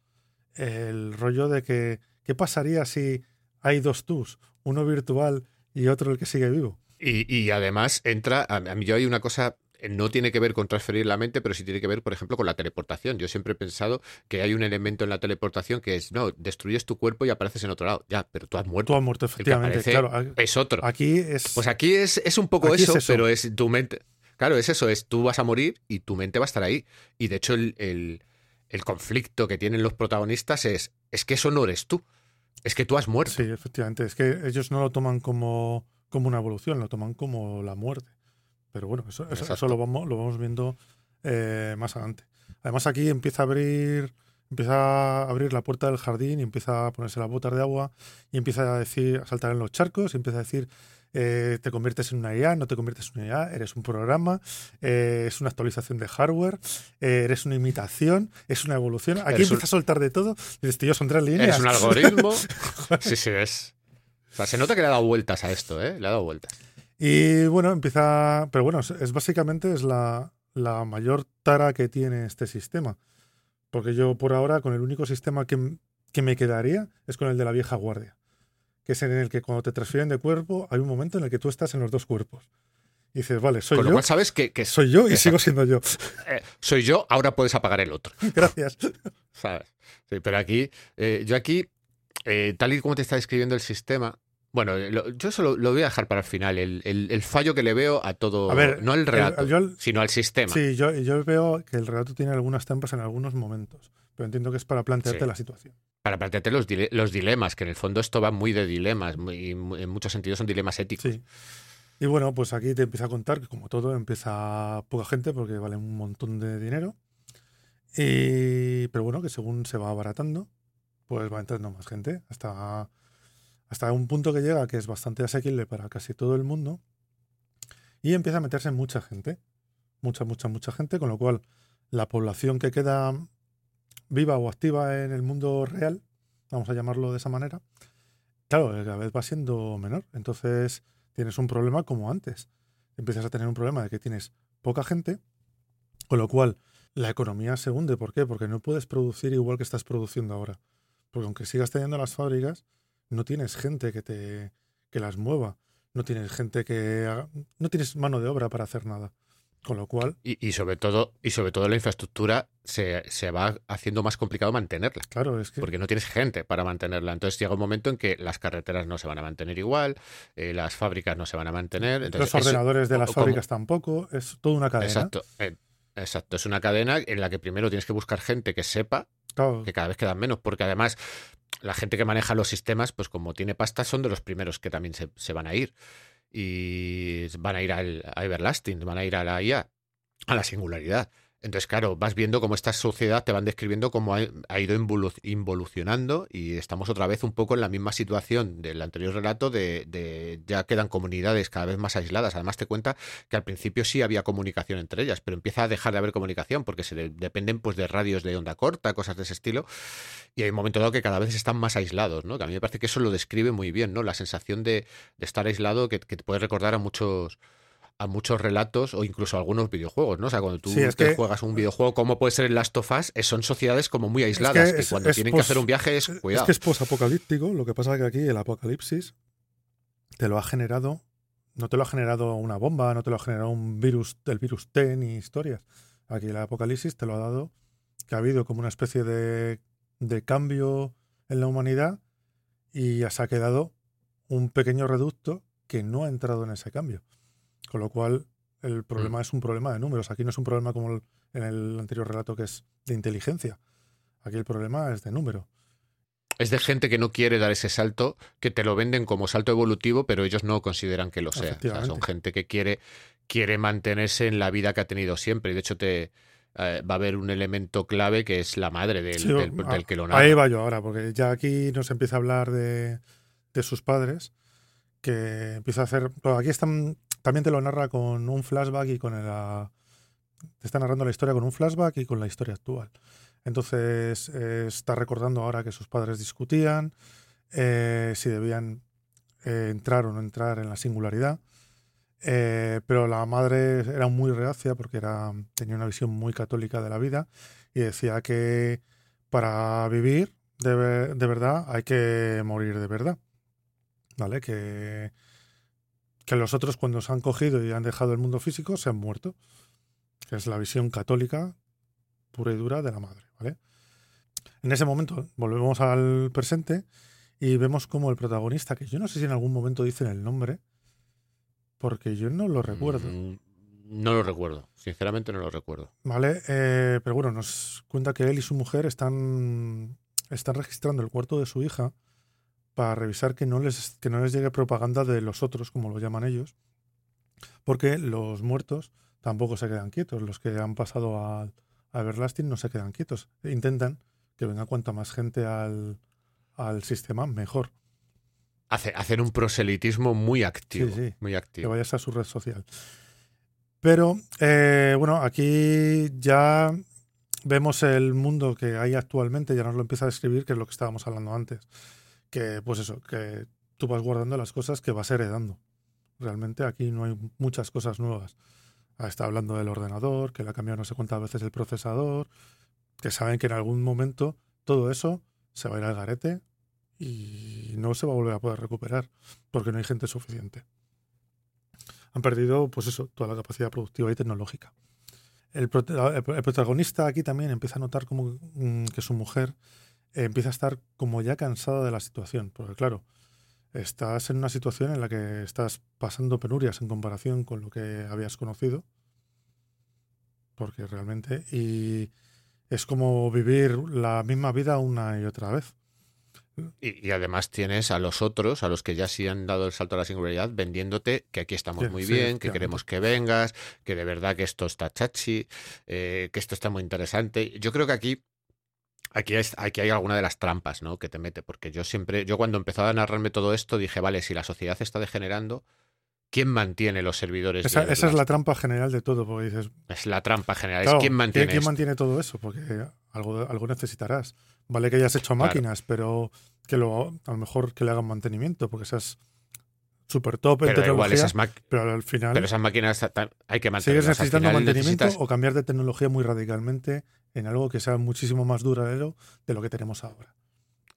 el rollo de que, ¿qué pasaría si hay dos tus, uno virtual y otro el que sigue vivo? Y, y además entra, a, mí yo hay una cosa, no tiene que ver con transferir la mente, pero sí tiene que ver, por ejemplo, con la teleportación. Yo siempre he pensado que hay un elemento en la teleportación que es, no, destruyes tu cuerpo y apareces en otro lado. Ya, pero tú has muerto. Tú has muerto, El que efectivamente. aparece Claro, a- es otro. aquí es. Pues aquí es, es un poco es eso, eso. pero es tu mente. Claro, es eso, es tú vas a morir y tu mente va a estar ahí. Y de hecho, el, el- el conflicto que tienen los protagonistas es, es que eso no eres tú. Es que tú has muerto. Sí, efectivamente. Es que ellos no lo toman como, como una evolución, lo toman como la muerte. Pero bueno, eso, eso, lo, vamos, lo vamos viendo eh, más adelante. Además, aquí empieza a abrir. Empieza a abrir la puerta del jardín y empieza a ponerse las botas de agua y empieza a decir, a saltar en los charcos y empieza a decir, eh, te conviertes en una IA, no te conviertes en una IA, eres un programa, eh, es una actualización de hardware, eh, eres una imitación, es una evolución. Aquí Eres un- empieza a soltar de todo. Y dices, tío, son tres líneas. Eres un algoritmo. sí, sí, es. O sea, se nota que le ha dado vueltas a esto, ¿eh? Le ha dado vueltas. Y bueno, empieza. Pero bueno, es, es básicamente es la, la mayor tara que tiene este sistema. Porque yo por ahora, con el único sistema que, que me quedaría es con el de la vieja guardia. Que es en el que cuando te transfieren de cuerpo, hay un momento en el que tú estás en los dos cuerpos. Y dices, vale, soy Con lo yo, cual sabes que, que soy yo y Exacto. sigo siendo yo. eh, soy yo, ahora puedes apagar el otro. Gracias. ¿Sabes? Sí, pero aquí, eh, yo aquí, eh, tal y como te está describiendo el sistema, bueno, eh, lo- yo eso lo, voy a dejar para el final. El, el- el fallo que le veo a todo, A ver, no al relato, el- yo el- sino al sistema. Sí, yo, yo veo que el relato tiene algunas trampas en algunos momentos. Pero entiendo que es para plantearte Sí. la situación. Para plantearte los, dile- los dilemas, que en el fondo esto va muy de dilemas, y en muchos sentidos son dilemas éticos. Sí. Y bueno, pues aquí te empieza a contar que como todo empieza poca gente porque vale un montón de dinero. Y, pero bueno, que según se va abaratando, pues va entrando más gente hasta, hasta un punto que llega que es bastante asequible para casi todo el mundo. Y empieza a meterse mucha gente. Mucha, mucha, mucha gente, con lo cual la población que queda viva o activa en el mundo real, vamos a llamarlo de esa manera, claro, cada vez va siendo menor. Entonces tienes un problema como antes. Empiezas a tener un problema de que tienes poca gente, con lo cual la economía se hunde. ¿Por qué? Porque no puedes producir igual que estás produciendo ahora. Porque aunque sigas teniendo las fábricas, no tienes gente que te que las mueva, no tienes gente que haga- no tienes mano de obra para hacer nada. Con lo cual, Y, y sobre todo, y sobre todo la infraestructura se, se va haciendo más complicado mantenerla. claro, es que Porque no tienes gente para mantenerla. Entonces llega un momento en que las carreteras no se van a mantener igual, eh, las fábricas no se van a mantener. Entonces, los eso- ordenadores de las como- fábricas tampoco, es toda una cadena. Exacto. eh, exacto. Es una cadena en la que primero tienes que buscar gente que sepa Claro, que cada vez quedan menos, porque además la gente que maneja los sistemas, pues como tiene pasta, son de los primeros que también se, se van a ir. Y van a ir al, a Everlasting, van a ir a la IA, a la singularidad. Entonces, claro, vas viendo cómo esta sociedad te van describiendo cómo ha, ido involu- involucionando y estamos otra vez un poco en la misma situación del anterior relato de, de ya quedan comunidades cada vez más aisladas. Además te cuenta que al principio sí había comunicación entre ellas, pero empieza a dejar de haber comunicación porque se de- dependen pues de radios de onda corta, cosas de ese estilo. Y hay un momento dado que cada vez están más aislados, ¿no? Que a mí me parece que eso lo describe muy bien, ¿no? La sensación de, de estar aislado que, que te puede recordar a muchos a muchos relatos o incluso a algunos videojuegos, ¿no? O sea, cuando tú Sí, es te que- juegas un videojuego como puede ser el Last of Us, son sociedades como muy aisladas, que, es- cuando es tienen que hacer un viaje es Es cuidado. que es posapocalíptico, lo que pasa es que aquí el apocalipsis te lo ha generado, no te lo ha generado una bomba, no te lo ha generado un virus, el virus T ni historias. Aquí el apocalipsis te lo ha dado que ha habido como una especie de, de cambio en la humanidad y ya se ha quedado un pequeño reducto que no ha entrado en ese cambio. Con lo cual el problema es un problema de números. Aquí no es un problema como el- en el anterior relato que es de inteligencia. Aquí el problema es de número. Es de gente que no quiere dar ese salto, que te lo venden como salto evolutivo, pero ellos no consideran que lo sea. O sea, son gente que quiere, quiere mantenerse en la vida que ha tenido siempre. Y de hecho, te eh, va a haber un elemento clave que es la madre del, Sí, del- a- del que lo narra. Ahí va yo ahora, porque ya aquí nos empieza a hablar de, de sus padres, que empieza a hacer... aquí están, también te lo narra con un flashback y con el... ah, te está narrando la historia con un flashback y con la historia actual. Entonces eh, está recordando ahora que sus padres discutían eh, si debían eh, entrar o no entrar en la singularidad. Pero la madre era muy reacia porque era, tenía una visión muy católica de la vida y decía que para vivir de, de verdad hay que morir de verdad. ¿Vale? Que, que los otros cuando se han cogido y han dejado el mundo físico se han muerto. Que es la visión católica pura y dura de la madre. ¿Vale? En ese momento volvemos al presente y vemos como el protagonista, que yo no sé si en algún momento dicen el nombre, porque yo no lo recuerdo. Mm, No lo recuerdo, sinceramente no lo recuerdo. ¿Vale? Eh, pero bueno, nos cuenta que él y su mujer están, están registrando el cuarto de su hija para revisar que no, les, que no les llegue propaganda de los otros, como lo llaman ellos, porque los muertos tampoco se quedan quietos. Los que han pasado a, a Everlasting no se quedan quietos. Intentan que venga cuanta más gente al, al sistema, mejor. Hace, hacen un proselitismo muy activo. Sí, sí. Muy que activo. vayas a su red social. Pero, eh, bueno, aquí ya vemos el mundo que hay actualmente, ya nos lo empieza a describir, que es lo que estábamos hablando antes. Que, pues eso, que tú vas guardando las cosas que vas heredando. Realmente aquí no hay muchas cosas nuevas. Ah, Está hablando del ordenador, que le ha cambiado no sé cuántas veces el procesador, que saben que en algún momento todo eso se va a ir al garete y no se va a volver a poder recuperar porque no hay gente suficiente han perdido, pues eso, toda la capacidad productiva y tecnológica. El, el- protagonista aquí también empieza a notar como mm, que su mujer empieza a estar como ya cansada de la situación, porque claro, estás en una situación en la que estás pasando penurias en comparación con lo que habías conocido, porque realmente, y es como vivir la misma vida una y otra vez. Y, y además tienes a los otros, a los que ya sí han dado el salto a la singularidad, vendiéndote que aquí estamos Sí, muy sí, bien, que queremos que vengas, que de verdad que esto está chachi, eh, que esto está muy interesante. Yo creo que aquí, aquí, es, aquí hay alguna de las trampas ¿no? que te mete, porque yo siempre, yo cuando empezaba a narrarme todo esto dije, vale, si la sociedad está degenerando, ¿quién mantiene los servidores? Esa, esa es la trampa general de todo, porque dices, Es la trampa general, Claro, es quién mantiene mantiene todo eso? Porque algo, algo necesitarás. Vale que hayas hecho Claro. máquinas, pero que lo, a lo mejor que le hagan mantenimiento, porque seas súper top Pero tecnología, igual, esas, pero al final pero esas máquinas hay que sigues mantenerlas. Al necesitando mantenimiento necesitas- o cambiar de tecnología muy radicalmente en algo que sea muchísimo más duradero de lo que tenemos ahora.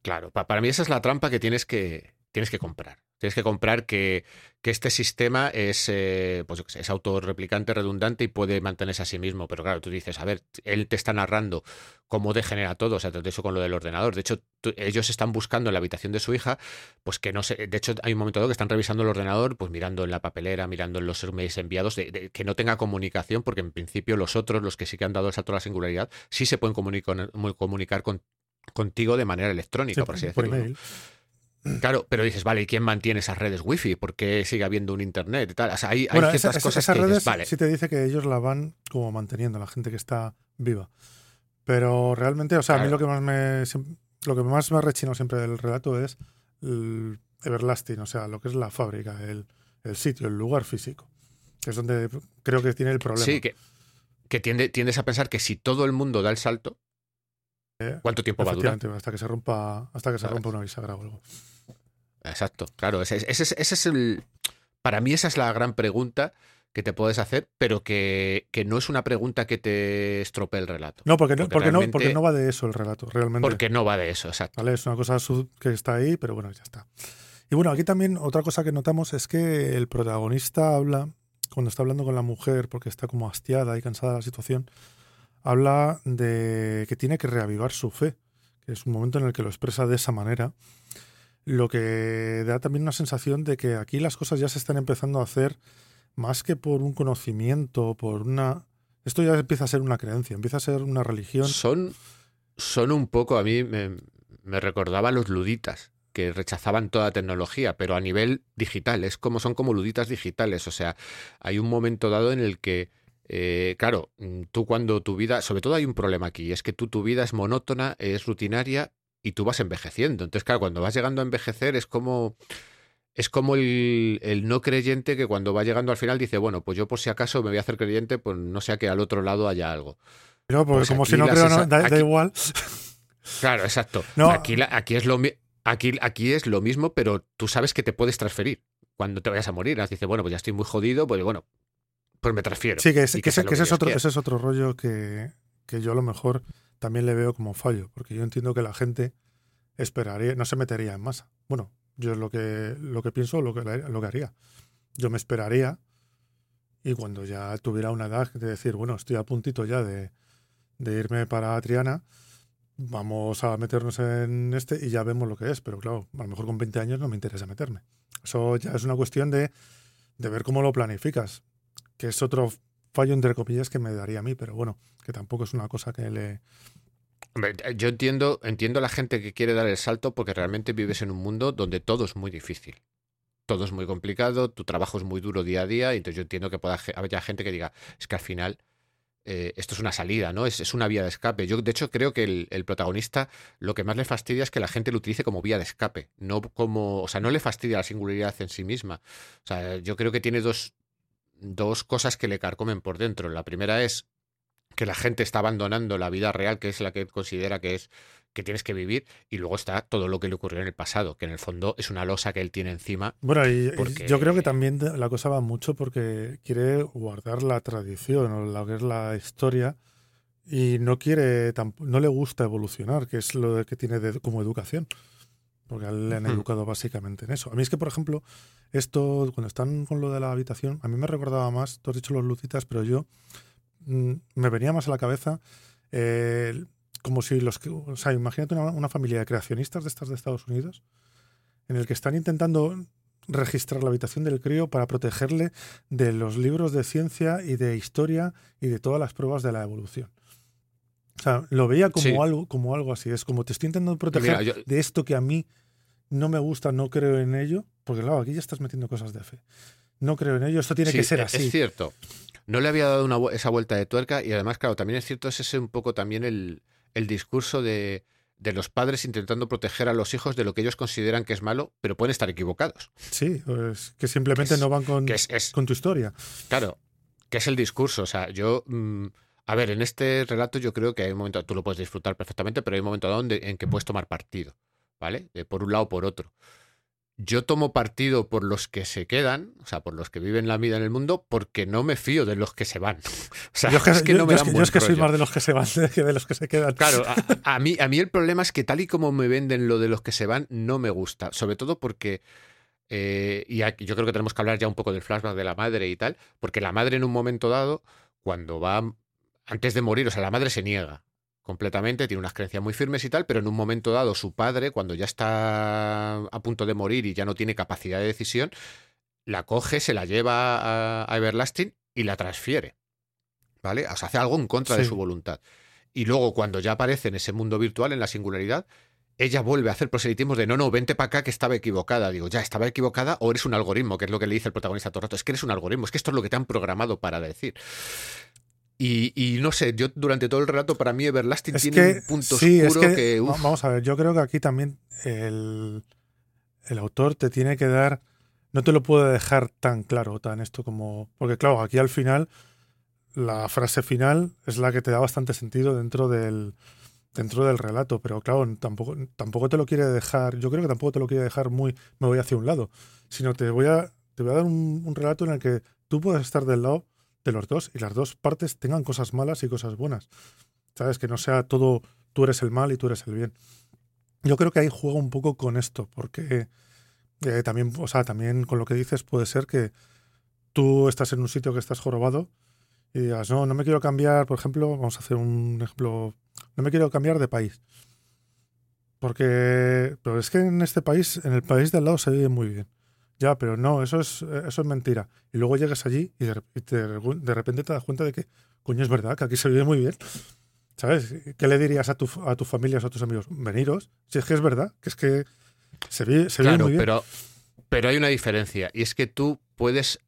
Claro, para mí esa es la trampa que tienes que, tienes que comprar. Tienes que comprar que, que este sistema es, eh, pues, es autorreplicante, redundante y puede mantenerse a sí mismo. Pero claro, tú dices, a ver, él te está narrando cómo degenera todo, o sea, de eso con lo del ordenador. De hecho, ellos están buscando en la habitación de su hija, pues que no sé, de hecho hay un momento dado que están revisando el ordenador, pues mirando en la papelera, mirando en los emails enviados, de, que no tenga comunicación, porque en principio los otros, los que sí que han dado el salto a la singularidad, sí se pueden comunicar, comunicar con, contigo de manera electrónica, por así decirlo. Claro, pero dices, vale, ¿y quién mantiene esas redes wifi? ¿Por qué sigue habiendo un internet y tal? O sea, hay, hay ciertas cosas esas que redes vale. sí te dice que ellos la van como manteniendo, la gente que está viva. Pero realmente, o sea, a mí lo que más me lo que más me rechino siempre del relato es el Everlasting, o sea, lo que es la fábrica, el, el sitio, el lugar físico. Que es donde creo que tiene el problema. Sí, que, que tiende, tiendes a pensar que si todo el mundo da el salto, Eh, ¿cuánto tiempo va a durar? Hasta que se rompa, hasta que se rompa una bisagra o algo. Exacto, claro. Ese, ese es- ese es el. Para mí, esa es la gran pregunta que te puedes hacer, pero que, que no es una pregunta que te estropee el relato. No, porque no, Porque porque no, porque no va de eso el relato, realmente. Porque no va de eso, exacto. ¿Vale? Es una cosa que está ahí, pero bueno, ya está. Y bueno, aquí también otra cosa que notamos es que el protagonista habla, cuando está hablando con la mujer, porque está como hastiada y cansada de la situación, habla de que tiene que reavivar su fe, que es un momento en el que lo expresa de esa manera, lo que da también una sensación de que aquí las cosas ya se están empezando a hacer más que por un conocimiento, por una... Esto ya empieza a ser una creencia, empieza a ser una religión. Son, son un poco, a mí me, me recordaba a los luditas, que rechazaban toda tecnología, pero a nivel digital, es como son como luditas digitales. O sea, hay un momento dado en el que, eh, claro, mm, tú cuando tu vida, sobre todo hay un problema aquí, es que tú tu vida es monótona, es rutinaria y tú vas envejeciendo. Entonces, claro, cuando vas llegando a envejecer es como es como el, el no creyente que cuando va llegando al final dice, bueno, pues yo por si acaso me voy a hacer creyente, pues no sea que al otro lado haya algo. Pero porque Pues como si no creo, no, da, igual. Claro, exacto. No. Aquí, aquí, es lo, aquí, aquí es lo mismo, pero tú sabes que te puedes transferir cuando te vayas a morir. Dices, bueno, pues ya estoy muy jodido, pues bueno, pues me transfiero. Sí, que, es- que lo que ese es otro, quiera. ese es otro rollo que, que yo a lo mejor también le veo como fallo, porque yo entiendo que la gente esperaría, no se metería en masa. Bueno, yo es lo que, lo que pienso, lo que, lo que haría. Yo me esperaría y cuando ya tuviera una edad de decir, bueno, estoy a puntito ya de, de irme para Triana, vamos a meternos en este y ya vemos lo que es. Pero claro, a lo mejor con 20 años no me interesa meterme. Eso ya es una cuestión de, de ver cómo lo planificas, que es otro fallo entre comillas que me daría a mí, pero bueno, que tampoco es una cosa que le... Hombre, Yo entiendo, entiendo a la gente que quiere dar el salto porque realmente vives en un mundo donde todo es muy difícil. Todo es muy complicado, tu trabajo es muy duro día a día, y entonces yo entiendo que pueda haya gente que diga, es que al final eh, esto es una salida, ¿no? Es, es una vía de escape. Yo, de hecho, creo que el, el protagonista lo que más le fastidia es que la gente lo utilice como vía de escape, no como, o sea, no le fastidia la singularidad en sí misma. O sea, yo creo que tiene dos, dos cosas que le carcomen por dentro. La primera es que la gente está abandonando la vida real, que es la que considera que es que tienes que vivir, y luego está todo lo que le ocurrió en el pasado, que en el fondo es una losa que él tiene encima. Bueno, y, Porque- yo creo que también la cosa va mucho porque quiere guardar la tradición o lo que es la historia y no quiere, no le gusta evolucionar, que es lo que tiene de- como educación. Porque a él le han educado básicamente en eso. A mí es que, por ejemplo, esto, cuando están con lo de la habitación, a mí me recordaba más, tú has dicho los lucitas, pero yo mm, me venía más a la cabeza eh, como si los que, o sea, imagínate una, una familia de creacionistas de estas de Estados Unidos, en el que están intentando registrar la habitación del crío para protegerle de los libros de ciencia y de historia y de todas las pruebas de la evolución. O sea, lo veía como, Sí. algo, como algo así. Es como te estoy intentando proteger Mira, yo- de esto que a mí no me gusta, no creo en ello, porque claro, aquí ya estás metiendo cosas de fe. No creo en ello, esto tiene Sí, que ser e- así. Es cierto. No le había dado una, esa vuelta de tuerca y además, claro, también es cierto, es ese un poco también el, el discurso de, de los padres intentando proteger a los hijos de lo que ellos consideran que es malo, pero pueden estar equivocados. Sí, pues, que simplemente Que es- no van con, Que es, es- con tu historia. claro, que es el discurso. O sea, yo, mm, a ver, en este relato yo creo que hay un momento, tú lo puedes disfrutar perfectamente, pero hay un momento dado donde, en que puedes tomar partido, ¿vale? De por un lado o por otro. yo tomo partido por los que se quedan, o sea, por los que viven la vida en el mundo, porque no me fío de los que se van. O sea, yo es que, es que no me yo- dan yo buen es que soy más de los que se van que de los que se quedan. Claro, a, a mí, a mí el problema es que tal y como me venden lo de los que se van, no me gusta. Sobre todo porque, eh, y aquí yo creo que tenemos que hablar ya un poco del flashback de la madre y tal, porque la madre en un momento dado, cuando va, antes de morir, o sea, la madre se niega completamente, tiene unas creencias muy firmes y tal, pero en un momento dado su padre, cuando ya está a punto de morir y ya no tiene capacidad de decisión, la coge, se la lleva a, Everlasting y la transfiere. ¿Vale? O sea, hace algo en contra de su voluntad. Y luego, cuando ya aparece en ese mundo virtual, en la singularidad, ella vuelve a hacer proselitismos de no, no, vente para acá que estaba equivocada. Digo, ya, estaba equivocada o eres un algoritmo, que es lo que le dice el protagonista todo el rato. Es que eres un algoritmo, es que esto es lo que te han programado para decir. Y, y no sé, yo durante todo el relato, para mí Everlasting Es tiene que, un punto sí, es oscuro que, que, vamos a ver, yo creo que aquí también el, el autor te tiene que dar, no te lo puede dejar tan claro, tan esto como, porque claro, aquí al final la frase final es la que te da bastante sentido dentro del dentro del relato, pero claro, tampoco tampoco te lo quiere dejar, yo creo que tampoco te lo quiere dejar muy me voy hacia un lado, sino te voy a te voy a dar un, un relato en el que tú puedes estar del lado de los dos y las dos partes tengan cosas malas y cosas buenas. ¿Sabes? Que no sea todo tú eres el mal y tú eres el bien. Yo creo que ahí juega un poco con esto, porque eh, también, o sea, también con lo que dices puede ser que tú estás en un sitio que estás jorobado y digas, no, no me quiero cambiar, por ejemplo, vamos a hacer un ejemplo, no me quiero cambiar de país. Porque, pero es que en este país, en el país de al lado se vive muy bien. Ya, pero no, eso es, eso es mentira. Y luego llegas allí y de, y te- de repente te das cuenta de que, coño, es verdad que aquí se vive muy bien. ¿Sabes? ¿Qué le dirías a tu, a tu familia o a tus amigos? Veniros. Si es que es verdad, que es que se vive, se vive claro, muy bien. pero, pero hay una diferencia y es que tú puedes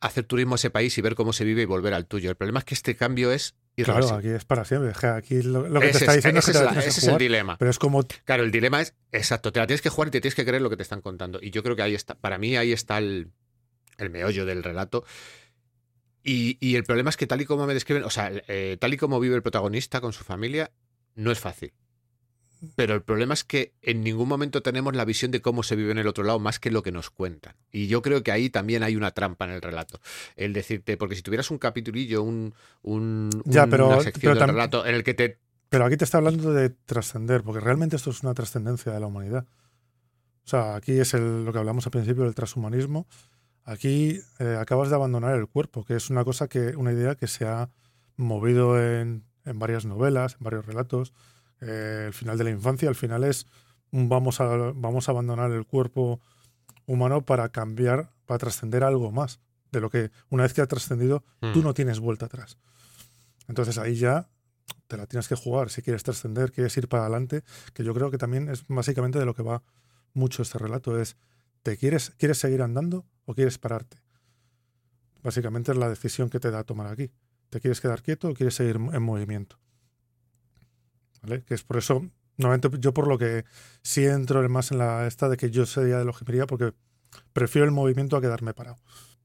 hacer turismo a ese país y ver cómo se vive y volver al tuyo. El problema es que este cambio es claro, aquí es para siempre. Aquí lo, lo que te está es- diciendo es que te es la la- tienes que ese es el dilema. Pero es como Claro, el dilema es, exacto, te la tienes que jugar y te tienes que creer lo que te están contando. Y yo creo que ahí está, para mí ahí está el, el meollo del relato. Y, y el problema es que tal y como me describen, o sea, eh, tal y como vive el protagonista con su familia, no es fácil. Pero el problema es que en ningún momento tenemos la visión de cómo se vive en el otro lado más que lo que nos cuentan. Y yo creo que ahí también hay una trampa en el relato. El decirte, porque si tuvieras un capitulillo, un, un, Ya, pero- una sección pero del relato en el que te Pero aquí te está hablando de trascender, porque realmente esto es una trascendencia de la humanidad. O sea, aquí es el- lo que hablamos al principio del transhumanismo. Aquí eh, acabas de abandonar el cuerpo, que es una cosa que, una idea que se ha movido en, en varias novelas, en varios relatos. Eh, el final de la infancia, al final es vamos a, vamos a abandonar el cuerpo humano para cambiar, para trascender algo más. De lo que una vez que ha trascendido, tú Mm. no tienes vuelta atrás. Entonces ahí ya te la tienes que jugar. Si quieres trascender, quieres ir para adelante, que yo creo que también es básicamente de lo que va mucho este relato. Es, ¿te quieres, quieres seguir andando o quieres pararte? Básicamente es la decisión que te da tomar aquí. ¿Te quieres quedar quieto o quieres seguir en movimiento? ¿Vale? Que es por eso, normalmente yo por lo que sí entro más en la esta de que yo sería de lo que iría porque prefiero el movimiento a quedarme parado.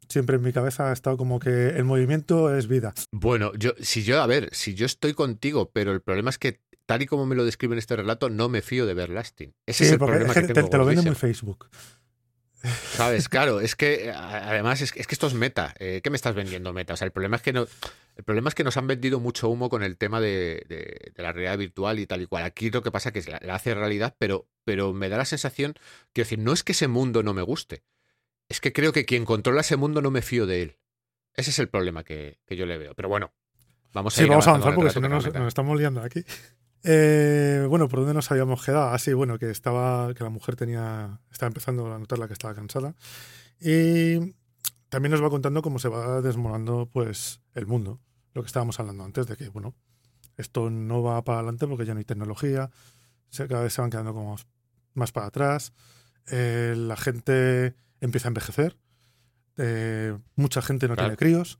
Siempre en mi cabeza ha estado como que el movimiento es vida. Bueno, yo, si yo, a ver, si yo estoy contigo, pero el problema es que, tal y como me lo describe en este relato, no me fío de Everlasting. Ese es Sí, el porque problema es que que te, tengo. te lo vende muy. Facebook. ¿Sabes? Claro, es que a- además es, que- es que esto es meta. Eh, ¿Qué me estás vendiendo meta? O sea, el problema es que no. El problema es que nos han vendido mucho humo con el tema de, de- de la realidad virtual y tal y cual. Aquí lo que pasa es que la, la hace realidad, pero, pero me da la sensación, quiero decir, no es que ese mundo no me guste. Es que creo que quien controla ese mundo no me fío de él. Ese es el problema que, que yo le veo. Pero bueno, vamos a Sí, ir vamos a avanzar porque si no nos, nos estamos liando aquí. Eh, bueno, ¿por dónde nos habíamos quedado? Ah, sí, bueno, que estaba, que la mujer tenía, estaba empezando a notarla que estaba cansada. Y también nos va contando cómo se va desmoronando pues el mundo. Lo que estábamos hablando antes de que, bueno, esto no va para adelante porque ya no hay tecnología, cada vez se van quedando como más para atrás. Eh, la gente empieza a envejecer. Eh, mucha gente no Claro. tiene críos.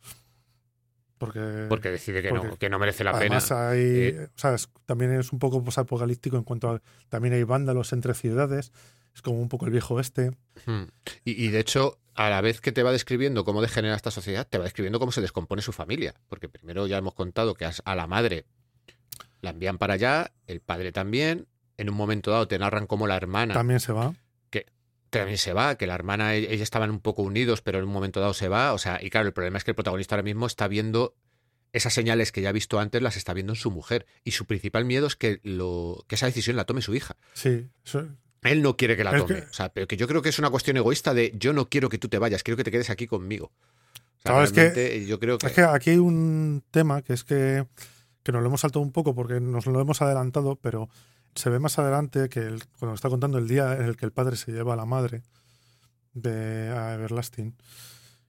Porque, Porque decide que, Porque no, que no merece la Además pena. hay, Eh, o sea, es- también es un poco posapocalíptico en cuanto a, también hay vándalos entre ciudades, es como un poco el viejo este. Y, y de hecho, a la vez que te va describiendo cómo degenera esta sociedad, te va describiendo cómo se descompone su familia. Porque primero ya hemos contado que a la madre la envían para allá, el padre también. En un momento dado te narran cómo la hermana También se va. También se va, que la hermana, e- ellos estaban un poco unidos, pero en un momento dado se va. O sea, y claro, el problema es que el protagonista ahora mismo está viendo esas señales que ya ha visto antes, las está viendo en su mujer. Y su principal miedo es que, lo, que esa decisión la tome su hija. Sí, eso- Él no quiere que la Es tome. que- O sea, pero que yo creo que es una cuestión egoísta de yo no quiero que tú te vayas, quiero que te quedes aquí conmigo. O sea, Claro, es que- realmente yo creo que. Es que aquí hay un tema que es que, que nos lo hemos saltado un poco porque nos lo hemos adelantado, pero se ve más adelante que el- cuando está contando el día en el que el padre se lleva a la madre de a Everlasting,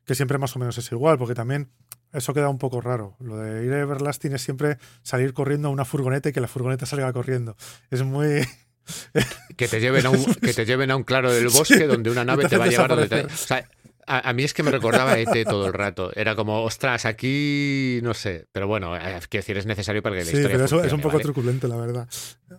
que siempre más o menos es igual, porque también eso queda un poco raro. Lo de ir a Everlasting es siempre salir corriendo a una furgoneta y que la furgoneta salga corriendo. Es muy... Que te lleven a un, que te lleven a un claro del bosque donde una nave te te va a llevar donde te. O sea, a, a mí es que me recordaba a ET todo el rato. Era como, ostras, aquí no sé. Pero bueno, eh, quiero decir, es necesario para que la Sí, historia pero eso es un poco ¿vale? truculento, la verdad.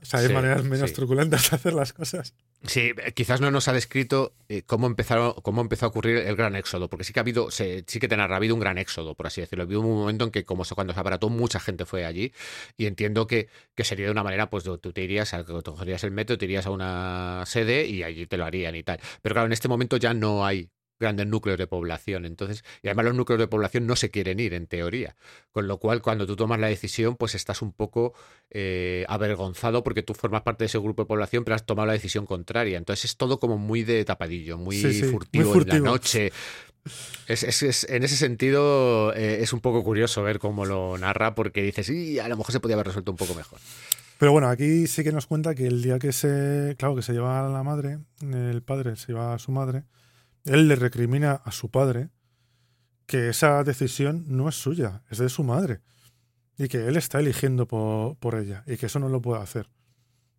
O sea, hay Sí, maneras menos sí. truculentas de hacer las cosas. Sí, eh, quizás no nos ha descrito eh, cómo empezaron, cómo empezó a ocurrir el gran éxodo, porque sí que ha habido, sí que te narra, ha habido un gran éxodo, por así decirlo. Hubo un momento en que, como cuando se abarató, mucha gente fue allí, y entiendo que, que sería de una manera, pues tú te irías, a, cogerías el metro, te irías a una sede y allí te lo harían y tal. Pero claro, en este momento ya no hay grandes núcleos de población, entonces, y además los núcleos de población no se quieren ir, en teoría. Con lo cual, cuando tú tomas la decisión, pues estás un poco eh, avergonzado porque tú formas parte de ese grupo de población, pero has tomado la decisión contraria. Entonces es todo como muy de tapadillo, muy, Sí, sí, muy furtivo, en furtivo. la noche. Es, es- es- en ese sentido eh, es un poco curioso ver cómo lo narra porque dices, y a lo mejor se podía haber resuelto un poco mejor. Pero bueno, aquí sí que nos cuenta que el día que se, claro, que se lleva a la madre, el padre se lleva a su madre, él le recrimina a su padre que esa decisión no es suya, es de su madre. Y que él está eligiendo por, por ella y que eso no lo puede hacer.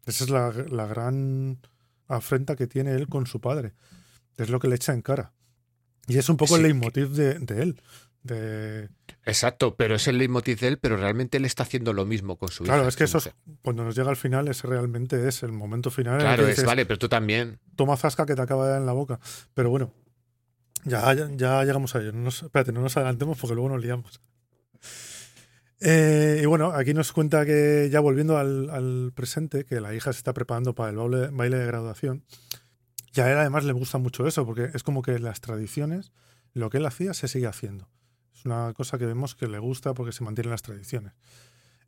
Esa es la, la gran afrenta que tiene él con su padre. Es lo que le echa en cara. Y es un poco el leitmotiv de, de él. De, Exacto, pero es el leitmotiv de él, pero realmente él está haciendo lo mismo con su hija. claro, es que eso es- cuando nos llega al final, ese realmente es el momento final. en el Claro, que es, vale, pero tú también. toma zasca que te acaba de dar en la boca. Pero bueno, ya, ya, ya llegamos a ello. No nos- espérate, no nos adelantemos porque luego nos liamos. Eh, y bueno, aquí nos cuenta que ya volviendo al, al presente, que la hija se está preparando para el baile, baile de graduación. Y a él además le gusta mucho eso, porque es como que las tradiciones, lo que él hacía se sigue haciendo. Una cosa que vemos que le gusta porque se mantienen las tradiciones.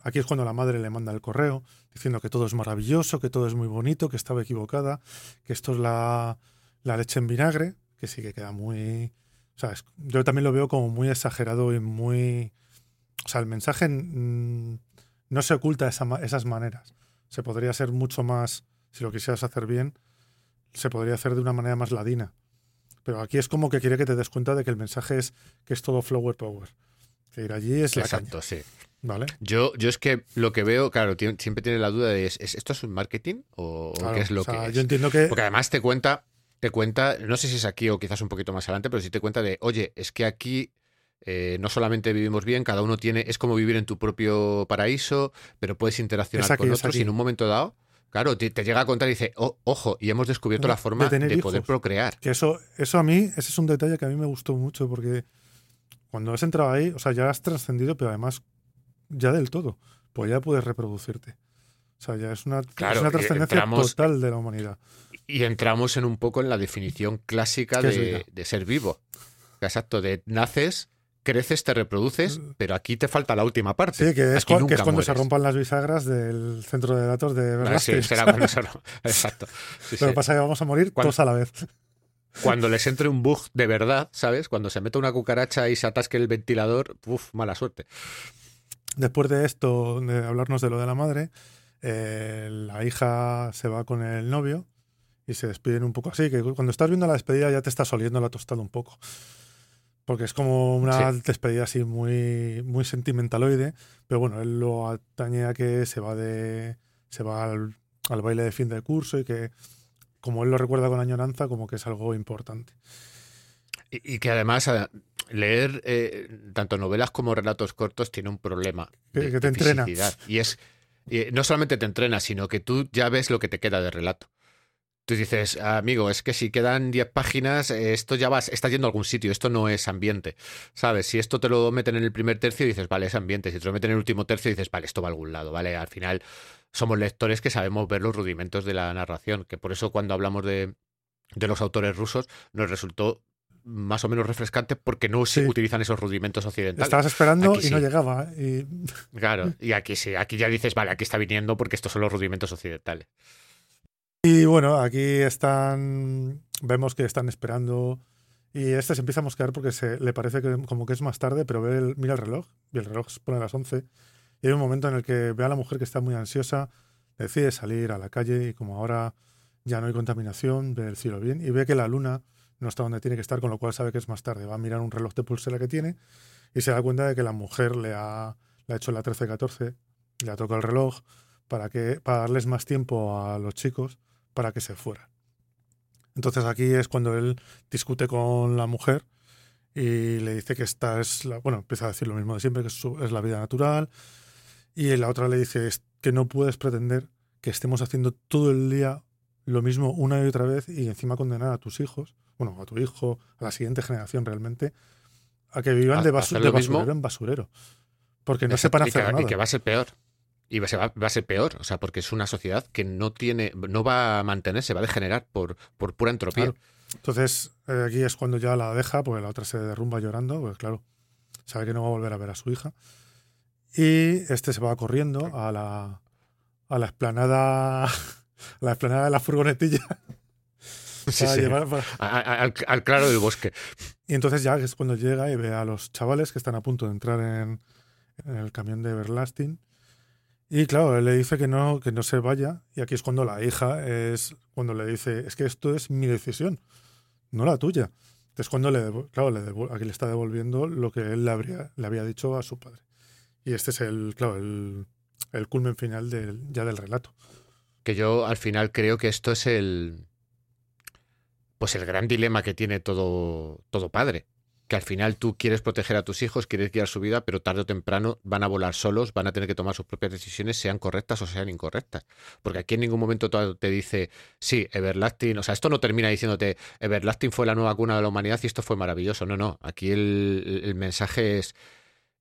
Aquí es cuando la madre le manda el correo diciendo que todo es maravilloso, que todo es muy bonito, que estaba equivocada, que esto es la, la leche en vinagre, que sí que queda muy... O sea, yo también lo veo como muy exagerado y muy... O sea, el mensaje mm, no se oculta esa esas maneras. Se podría ser mucho más, si lo quisieras hacer bien, se podría hacer de una manera más ladina. Pero aquí es como que quiere que te des cuenta de que el mensaje es que es todo flower power. Que ir allí es la Exacto, sí. ¿vale? Yo, yo es que lo que veo, claro, siempre tiene la duda de, ¿es, es- ¿esto es un marketing o, Claro, qué es lo o sea, que es? Yo entiendo que... Porque además te cuenta, te cuenta, no sé si es aquí o quizás un poquito más adelante, pero sí te cuenta de, oye, es que aquí eh, no solamente vivimos bien, cada uno tiene, es como vivir en tu propio paraíso, pero puedes interaccionar aquí, con otros y en un momento dado, claro, te, te llega a contar y dice, "Oh, ojo, y hemos descubierto No, la forma de poder procrear. Que eso, eso a mí, ese es un detalle que a mí me gustó mucho porque cuando has entrado ahí, o sea, ya has trascendido, pero además ya del todo, pues ya puedes reproducirte. O sea, ya es una, Claro, es una eh, trascendencia total de la humanidad. Y entramos en un poco en la definición clásica de ser vivo. Exacto, de naces, creces, te reproduces, pero aquí te falta la última parte. Mm. Sí, que es, que es cuando se rompan las bisagras del centro de datos de Ah, verdad. sí, será cuando se Exacto. Sí, Lo que sí. pasa es que vamos a morir Cuando- todos a la vez. Cuando les entre un bug de verdad, ¿sabes? Cuando se meta una cucaracha y se atasque el ventilador, uff, mala suerte. Después de esto, de hablarnos de lo de la madre, eh, la hija se va con el novio y se despiden un poco así, que cuando estás viendo la despedida ya te estás oliendo la tostada un poco. Porque es como una despedida así muy, muy sentimentaloide, pero bueno, él lo atañe a que se va de se va al, al baile de fin de curso y que como él lo recuerda con añoranza, como que es algo importante. Y, y que además leer eh, tanto novelas como relatos cortos tiene un problema. Que- de- que te de entrena. Y es, y no solamente te entrena, sino que tú ya ves lo que te queda de relato. Tú dices, amigo, es que si quedan 10 páginas, eh, esto ya vas, está yendo a algún sitio, esto no es ambiente. ¿Sabes? Si esto te lo meten en el primer tercio, dices, vale, es ambiente. Si te lo meten en el último tercio, dices, vale, esto va a algún lado, ¿vale? Al final somos lectores que sabemos ver los rudimentos de la narración, que por eso cuando hablamos de, de los autores rusos nos resultó más o menos refrescante porque no Sí. utilizan esos rudimentos occidentales. Estabas esperando Aquí y no llegaba. Y Claro, y aquí sí, aquí ya dices, vale, aquí está viniendo porque estos son los rudimentos occidentales. Y bueno, aquí están, vemos que están esperando. Y este se empieza a mosquear porque se, le parece que como que es más tarde, pero ve el- mira el reloj y el reloj se pone a las 11 y hay un momento en el que ve a la mujer que está muy ansiosa, decide salir a la calle y como ahora ya no hay contaminación, ve el cielo bien y ve que la luna no está donde tiene que estar, con lo cual sabe que es más tarde. Va a mirar un reloj de pulsera que tiene y se da cuenta de que la mujer le ha, le ha hecho la 13-14, le ha tocado el reloj para, que, para darles más tiempo a los chicos para que se fueran. Entonces aquí es cuando él discute con la mujer y le dice que esta es la, bueno, empieza a decir lo mismo de siempre, que es, la vida natural. Y la otra le dice es que no puedes pretender que estemos haciendo todo el día lo mismo una y otra vez y encima condenar a tus hijos, bueno, a tu hijo, a la siguiente generación realmente, a que vivan A- de, basu- hacer de lo mismo. basurero en basurero. Porque no Exacto, sepan y que- hacer y que va a ser peor. Y va, se va, va a ser peor, o sea, porque es una sociedad que no tiene, no va a mantenerse, va a degenerar por, por pura entropía. Claro. Entonces, eh, aquí es cuando ya la deja, porque la otra se derrumba llorando, pues claro, sabe que no va a volver a ver a su hija. Y este se va corriendo a la, a la explanada, a la explanada de la furgonetilla. Sí, para sí. llevar- para- A- a- al, al claro del bosque. Y entonces ya es cuando llega y ve a los chavales que están a punto de entrar en, en el camión de Everlasting. Y claro, él le dice que no, que no se vaya. Y aquí es cuando la hija es cuando le dice, es que esto es mi decisión, no la tuya. Es cuando le, claro, le aquí le está devolviendo lo que él le, habría, le había dicho a su padre. Y este es el, claro, el, el culmen final del, ya del relato. Que yo al final creo que esto es el. Pues el gran dilema que tiene todo, todo padre. Que al final tú quieres proteger a tus hijos, quieres guiar su vida, pero tarde o temprano van a volar solos, van a tener que tomar sus propias decisiones, sean correctas o sean incorrectas. Porque aquí en ningún momento te dice, sí, Everlasting, o sea, esto no termina diciéndote, Everlasting fue la nueva cuna de la humanidad y esto fue maravilloso. No, no. Aquí el, el mensaje es.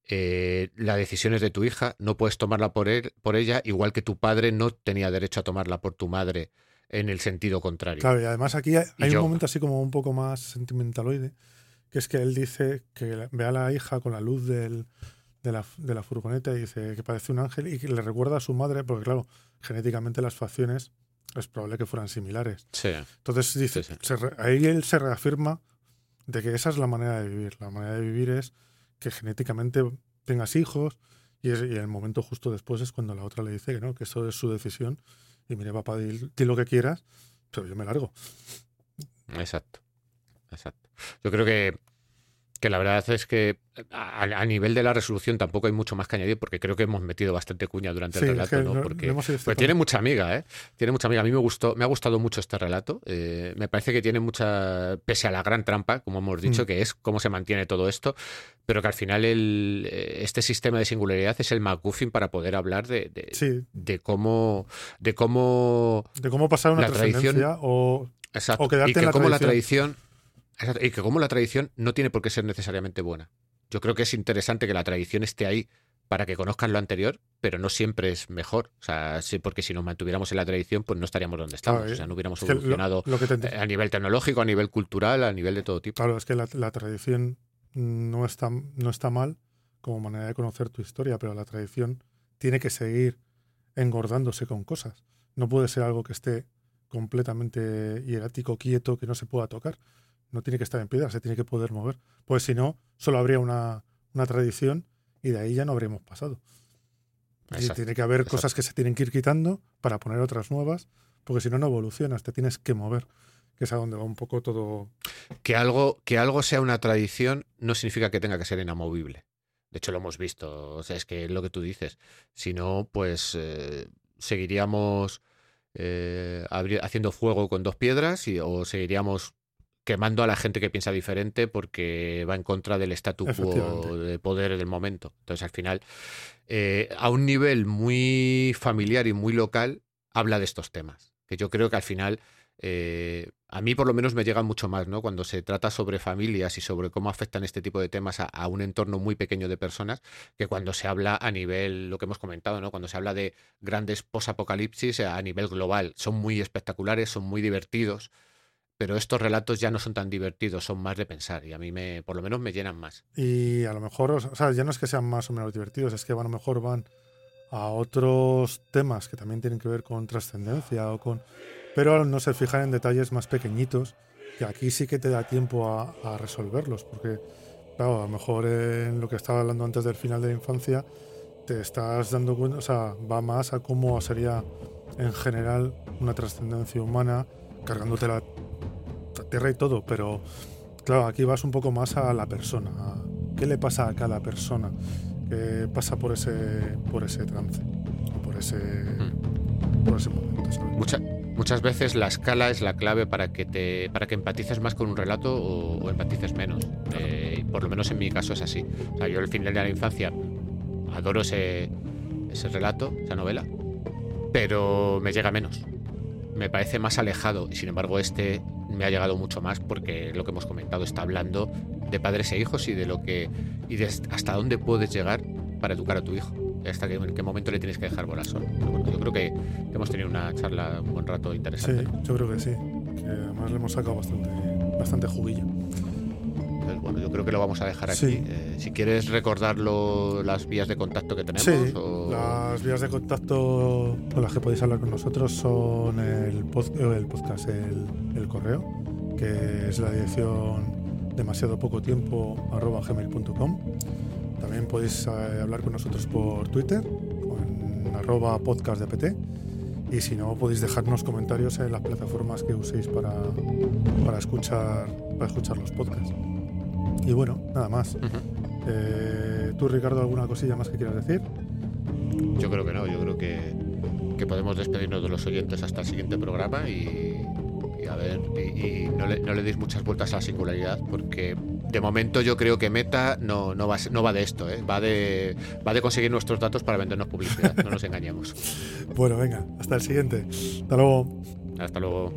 eh, la decisión es de tu hija, no puedes tomarla por, él, por ella, igual que tu padre no tenía derecho a tomarla por tu madre en el sentido contrario. Claro, y además aquí hay, hay yo- un momento así como un poco más sentimentaloide, que es que él dice que ve a la hija con la luz del- de, la, de la furgoneta y dice que parece un ángel y que le recuerda a su madre, porque claro, genéticamente las facciones es probable que fueran similares. Sí, Entonces dice, Sí, sí. se re- ahí él se reafirma de que esa es la manera de vivir. La manera de vivir es que genéticamente tengas hijos y, es- y el momento justo después es cuando la otra le dice que no, que eso es su decisión y mire papá, di, di lo que quieras, pero yo me largo. exacto. Exacto. Yo creo que, que la verdad es que a, a nivel de la resolución tampoco hay mucho más que añadir porque creo que hemos metido bastante cuña durante Sí, el es relato, que ¿no? Porque no Pues tiene mucha amiga, ¿eh? Tiene mucha amiga. A mí me gustó, me ha gustado mucho este relato. Eh, me parece que tiene mucha, pese a la gran trampa, como hemos dicho, Mm. que es cómo se mantiene todo esto, pero que al final el, eh, este sistema de singularidad es el MacGuffin para poder hablar de, de, Sí, de cómo, de cómo, de cómo pasar una tradición- o exacto, O quedarte y que en la cómo la tradición. Exacto, y que cómo la tradición no tiene por qué ser necesariamente buena. Yo creo que es interesante que la tradición esté ahí para que conozcan lo anterior, pero no siempre es mejor. O sea, sí, porque si nos mantuviéramos en la tradición, pues no estaríamos donde estamos. Claro, o sea, no hubiéramos es que lo- evolucionado lo que a nivel tecnológico, a nivel cultural, a nivel de todo tipo. Claro, es que la, la tradición no está, no está mal como manera de conocer tu historia, pero la tradición tiene que seguir engordándose con cosas. No puede ser algo que esté completamente hierático, quieto, que no se pueda tocar. No tiene que estar en piedra, se tiene que poder mover. Pues si no, solo habría una, una tradición y de ahí ya no habríamos pasado. Y tiene que haber exacto. cosas que se tienen que ir quitando para poner otras nuevas, porque si no, no evolucionas, te tienes que mover, que es a donde va un poco todo. Que algo, que algo sea una tradición no significa que tenga que ser inamovible. De hecho, lo hemos visto. O sea, es que es lo que tú dices. Si no, pues eh, seguiríamos eh, haciendo fuego con dos piedras y, o seguiríamos quemando a la gente que piensa diferente porque va en contra del statu quo de poder del momento. Entonces, al final, eh, a un nivel muy familiar y muy local, habla de estos temas. Que yo creo que al final, eh, a mí por lo menos me llegan mucho más, ¿no? Cuando se trata sobre familias y sobre cómo afectan este tipo de temas a, a un entorno muy pequeño de personas, que cuando se habla a nivel, lo que hemos comentado, ¿no? Cuando se habla de grandes posapocalipsis a nivel global. Son muy espectaculares, son muy divertidos, pero estos relatos ya no son tan divertidos, son más de pensar y a mí me, por lo menos me llenan más. Y a lo mejor, o sea, ya no es que sean más o menos divertidos, es que a lo mejor van a otros temas que también tienen que ver con trascendencia o con... Pero no se fijan en detalles más pequeñitos, que aquí sí que te da tiempo a resolverlos, porque, claro, a lo mejor en lo que estaba hablando antes del final de la infancia, te estás dando cuenta, o sea, va más a cómo sería en general una trascendencia humana, cargándote la tierra y todo, pero claro, aquí vas un poco más a la persona, a qué le pasa a cada persona que pasa por ese por ese trance, por ese por ese momento, ¿sabes? Mucha- muchas veces la escala es la clave para que te para que empatices más con un relato o, o empatices menos. Eh, por lo menos en mi caso es así. O sea, yo el final de la infancia adoro ese, ese relato, esa novela, pero me llega menos. Me parece más alejado y sin embargo este me ha llegado mucho más porque lo que hemos comentado está hablando de padres e hijos y de lo que y de hasta dónde puedes llegar para educar a tu hijo. Hasta que, en qué momento le tienes que dejar volar solo. Yo creo que hemos tenido una charla un buen rato Sí, interesante. yo creo que sí, que además le hemos sacado bastante bastante juguillo. Entonces, bueno, yo creo que lo vamos a dejar aquí. Sí. Eh, si quieres recordarlo, las vías de contacto que tenemos. Sí, o- las vías de contacto con las que podéis hablar con nosotros son el, pod- eh, el podcast, el, el correo, que es la dirección demasiado poco tiempo arroba gmail.com. También podéis eh, hablar con nosotros por Twitter, con arroba podcast de PT. Y si no, podéis dejarnos comentarios en las plataformas que uséis para, para, escuchar, para escuchar los podcasts. Y bueno, nada más. Eh, ¿Tú, Ricardo, alguna cosilla más que quieras decir? Yo creo que no, yo creo que, que podemos despedirnos de los oyentes hasta el siguiente programa y, y a ver, y, y no, le, no le deis muchas vueltas a la singularidad porque de momento yo creo que Meta no, no, va, no va de esto, ¿eh? va, de, va de conseguir nuestros datos para vendernos publicidad, no nos engañemos. Bueno, venga, hasta el siguiente. Hasta luego. Hasta luego.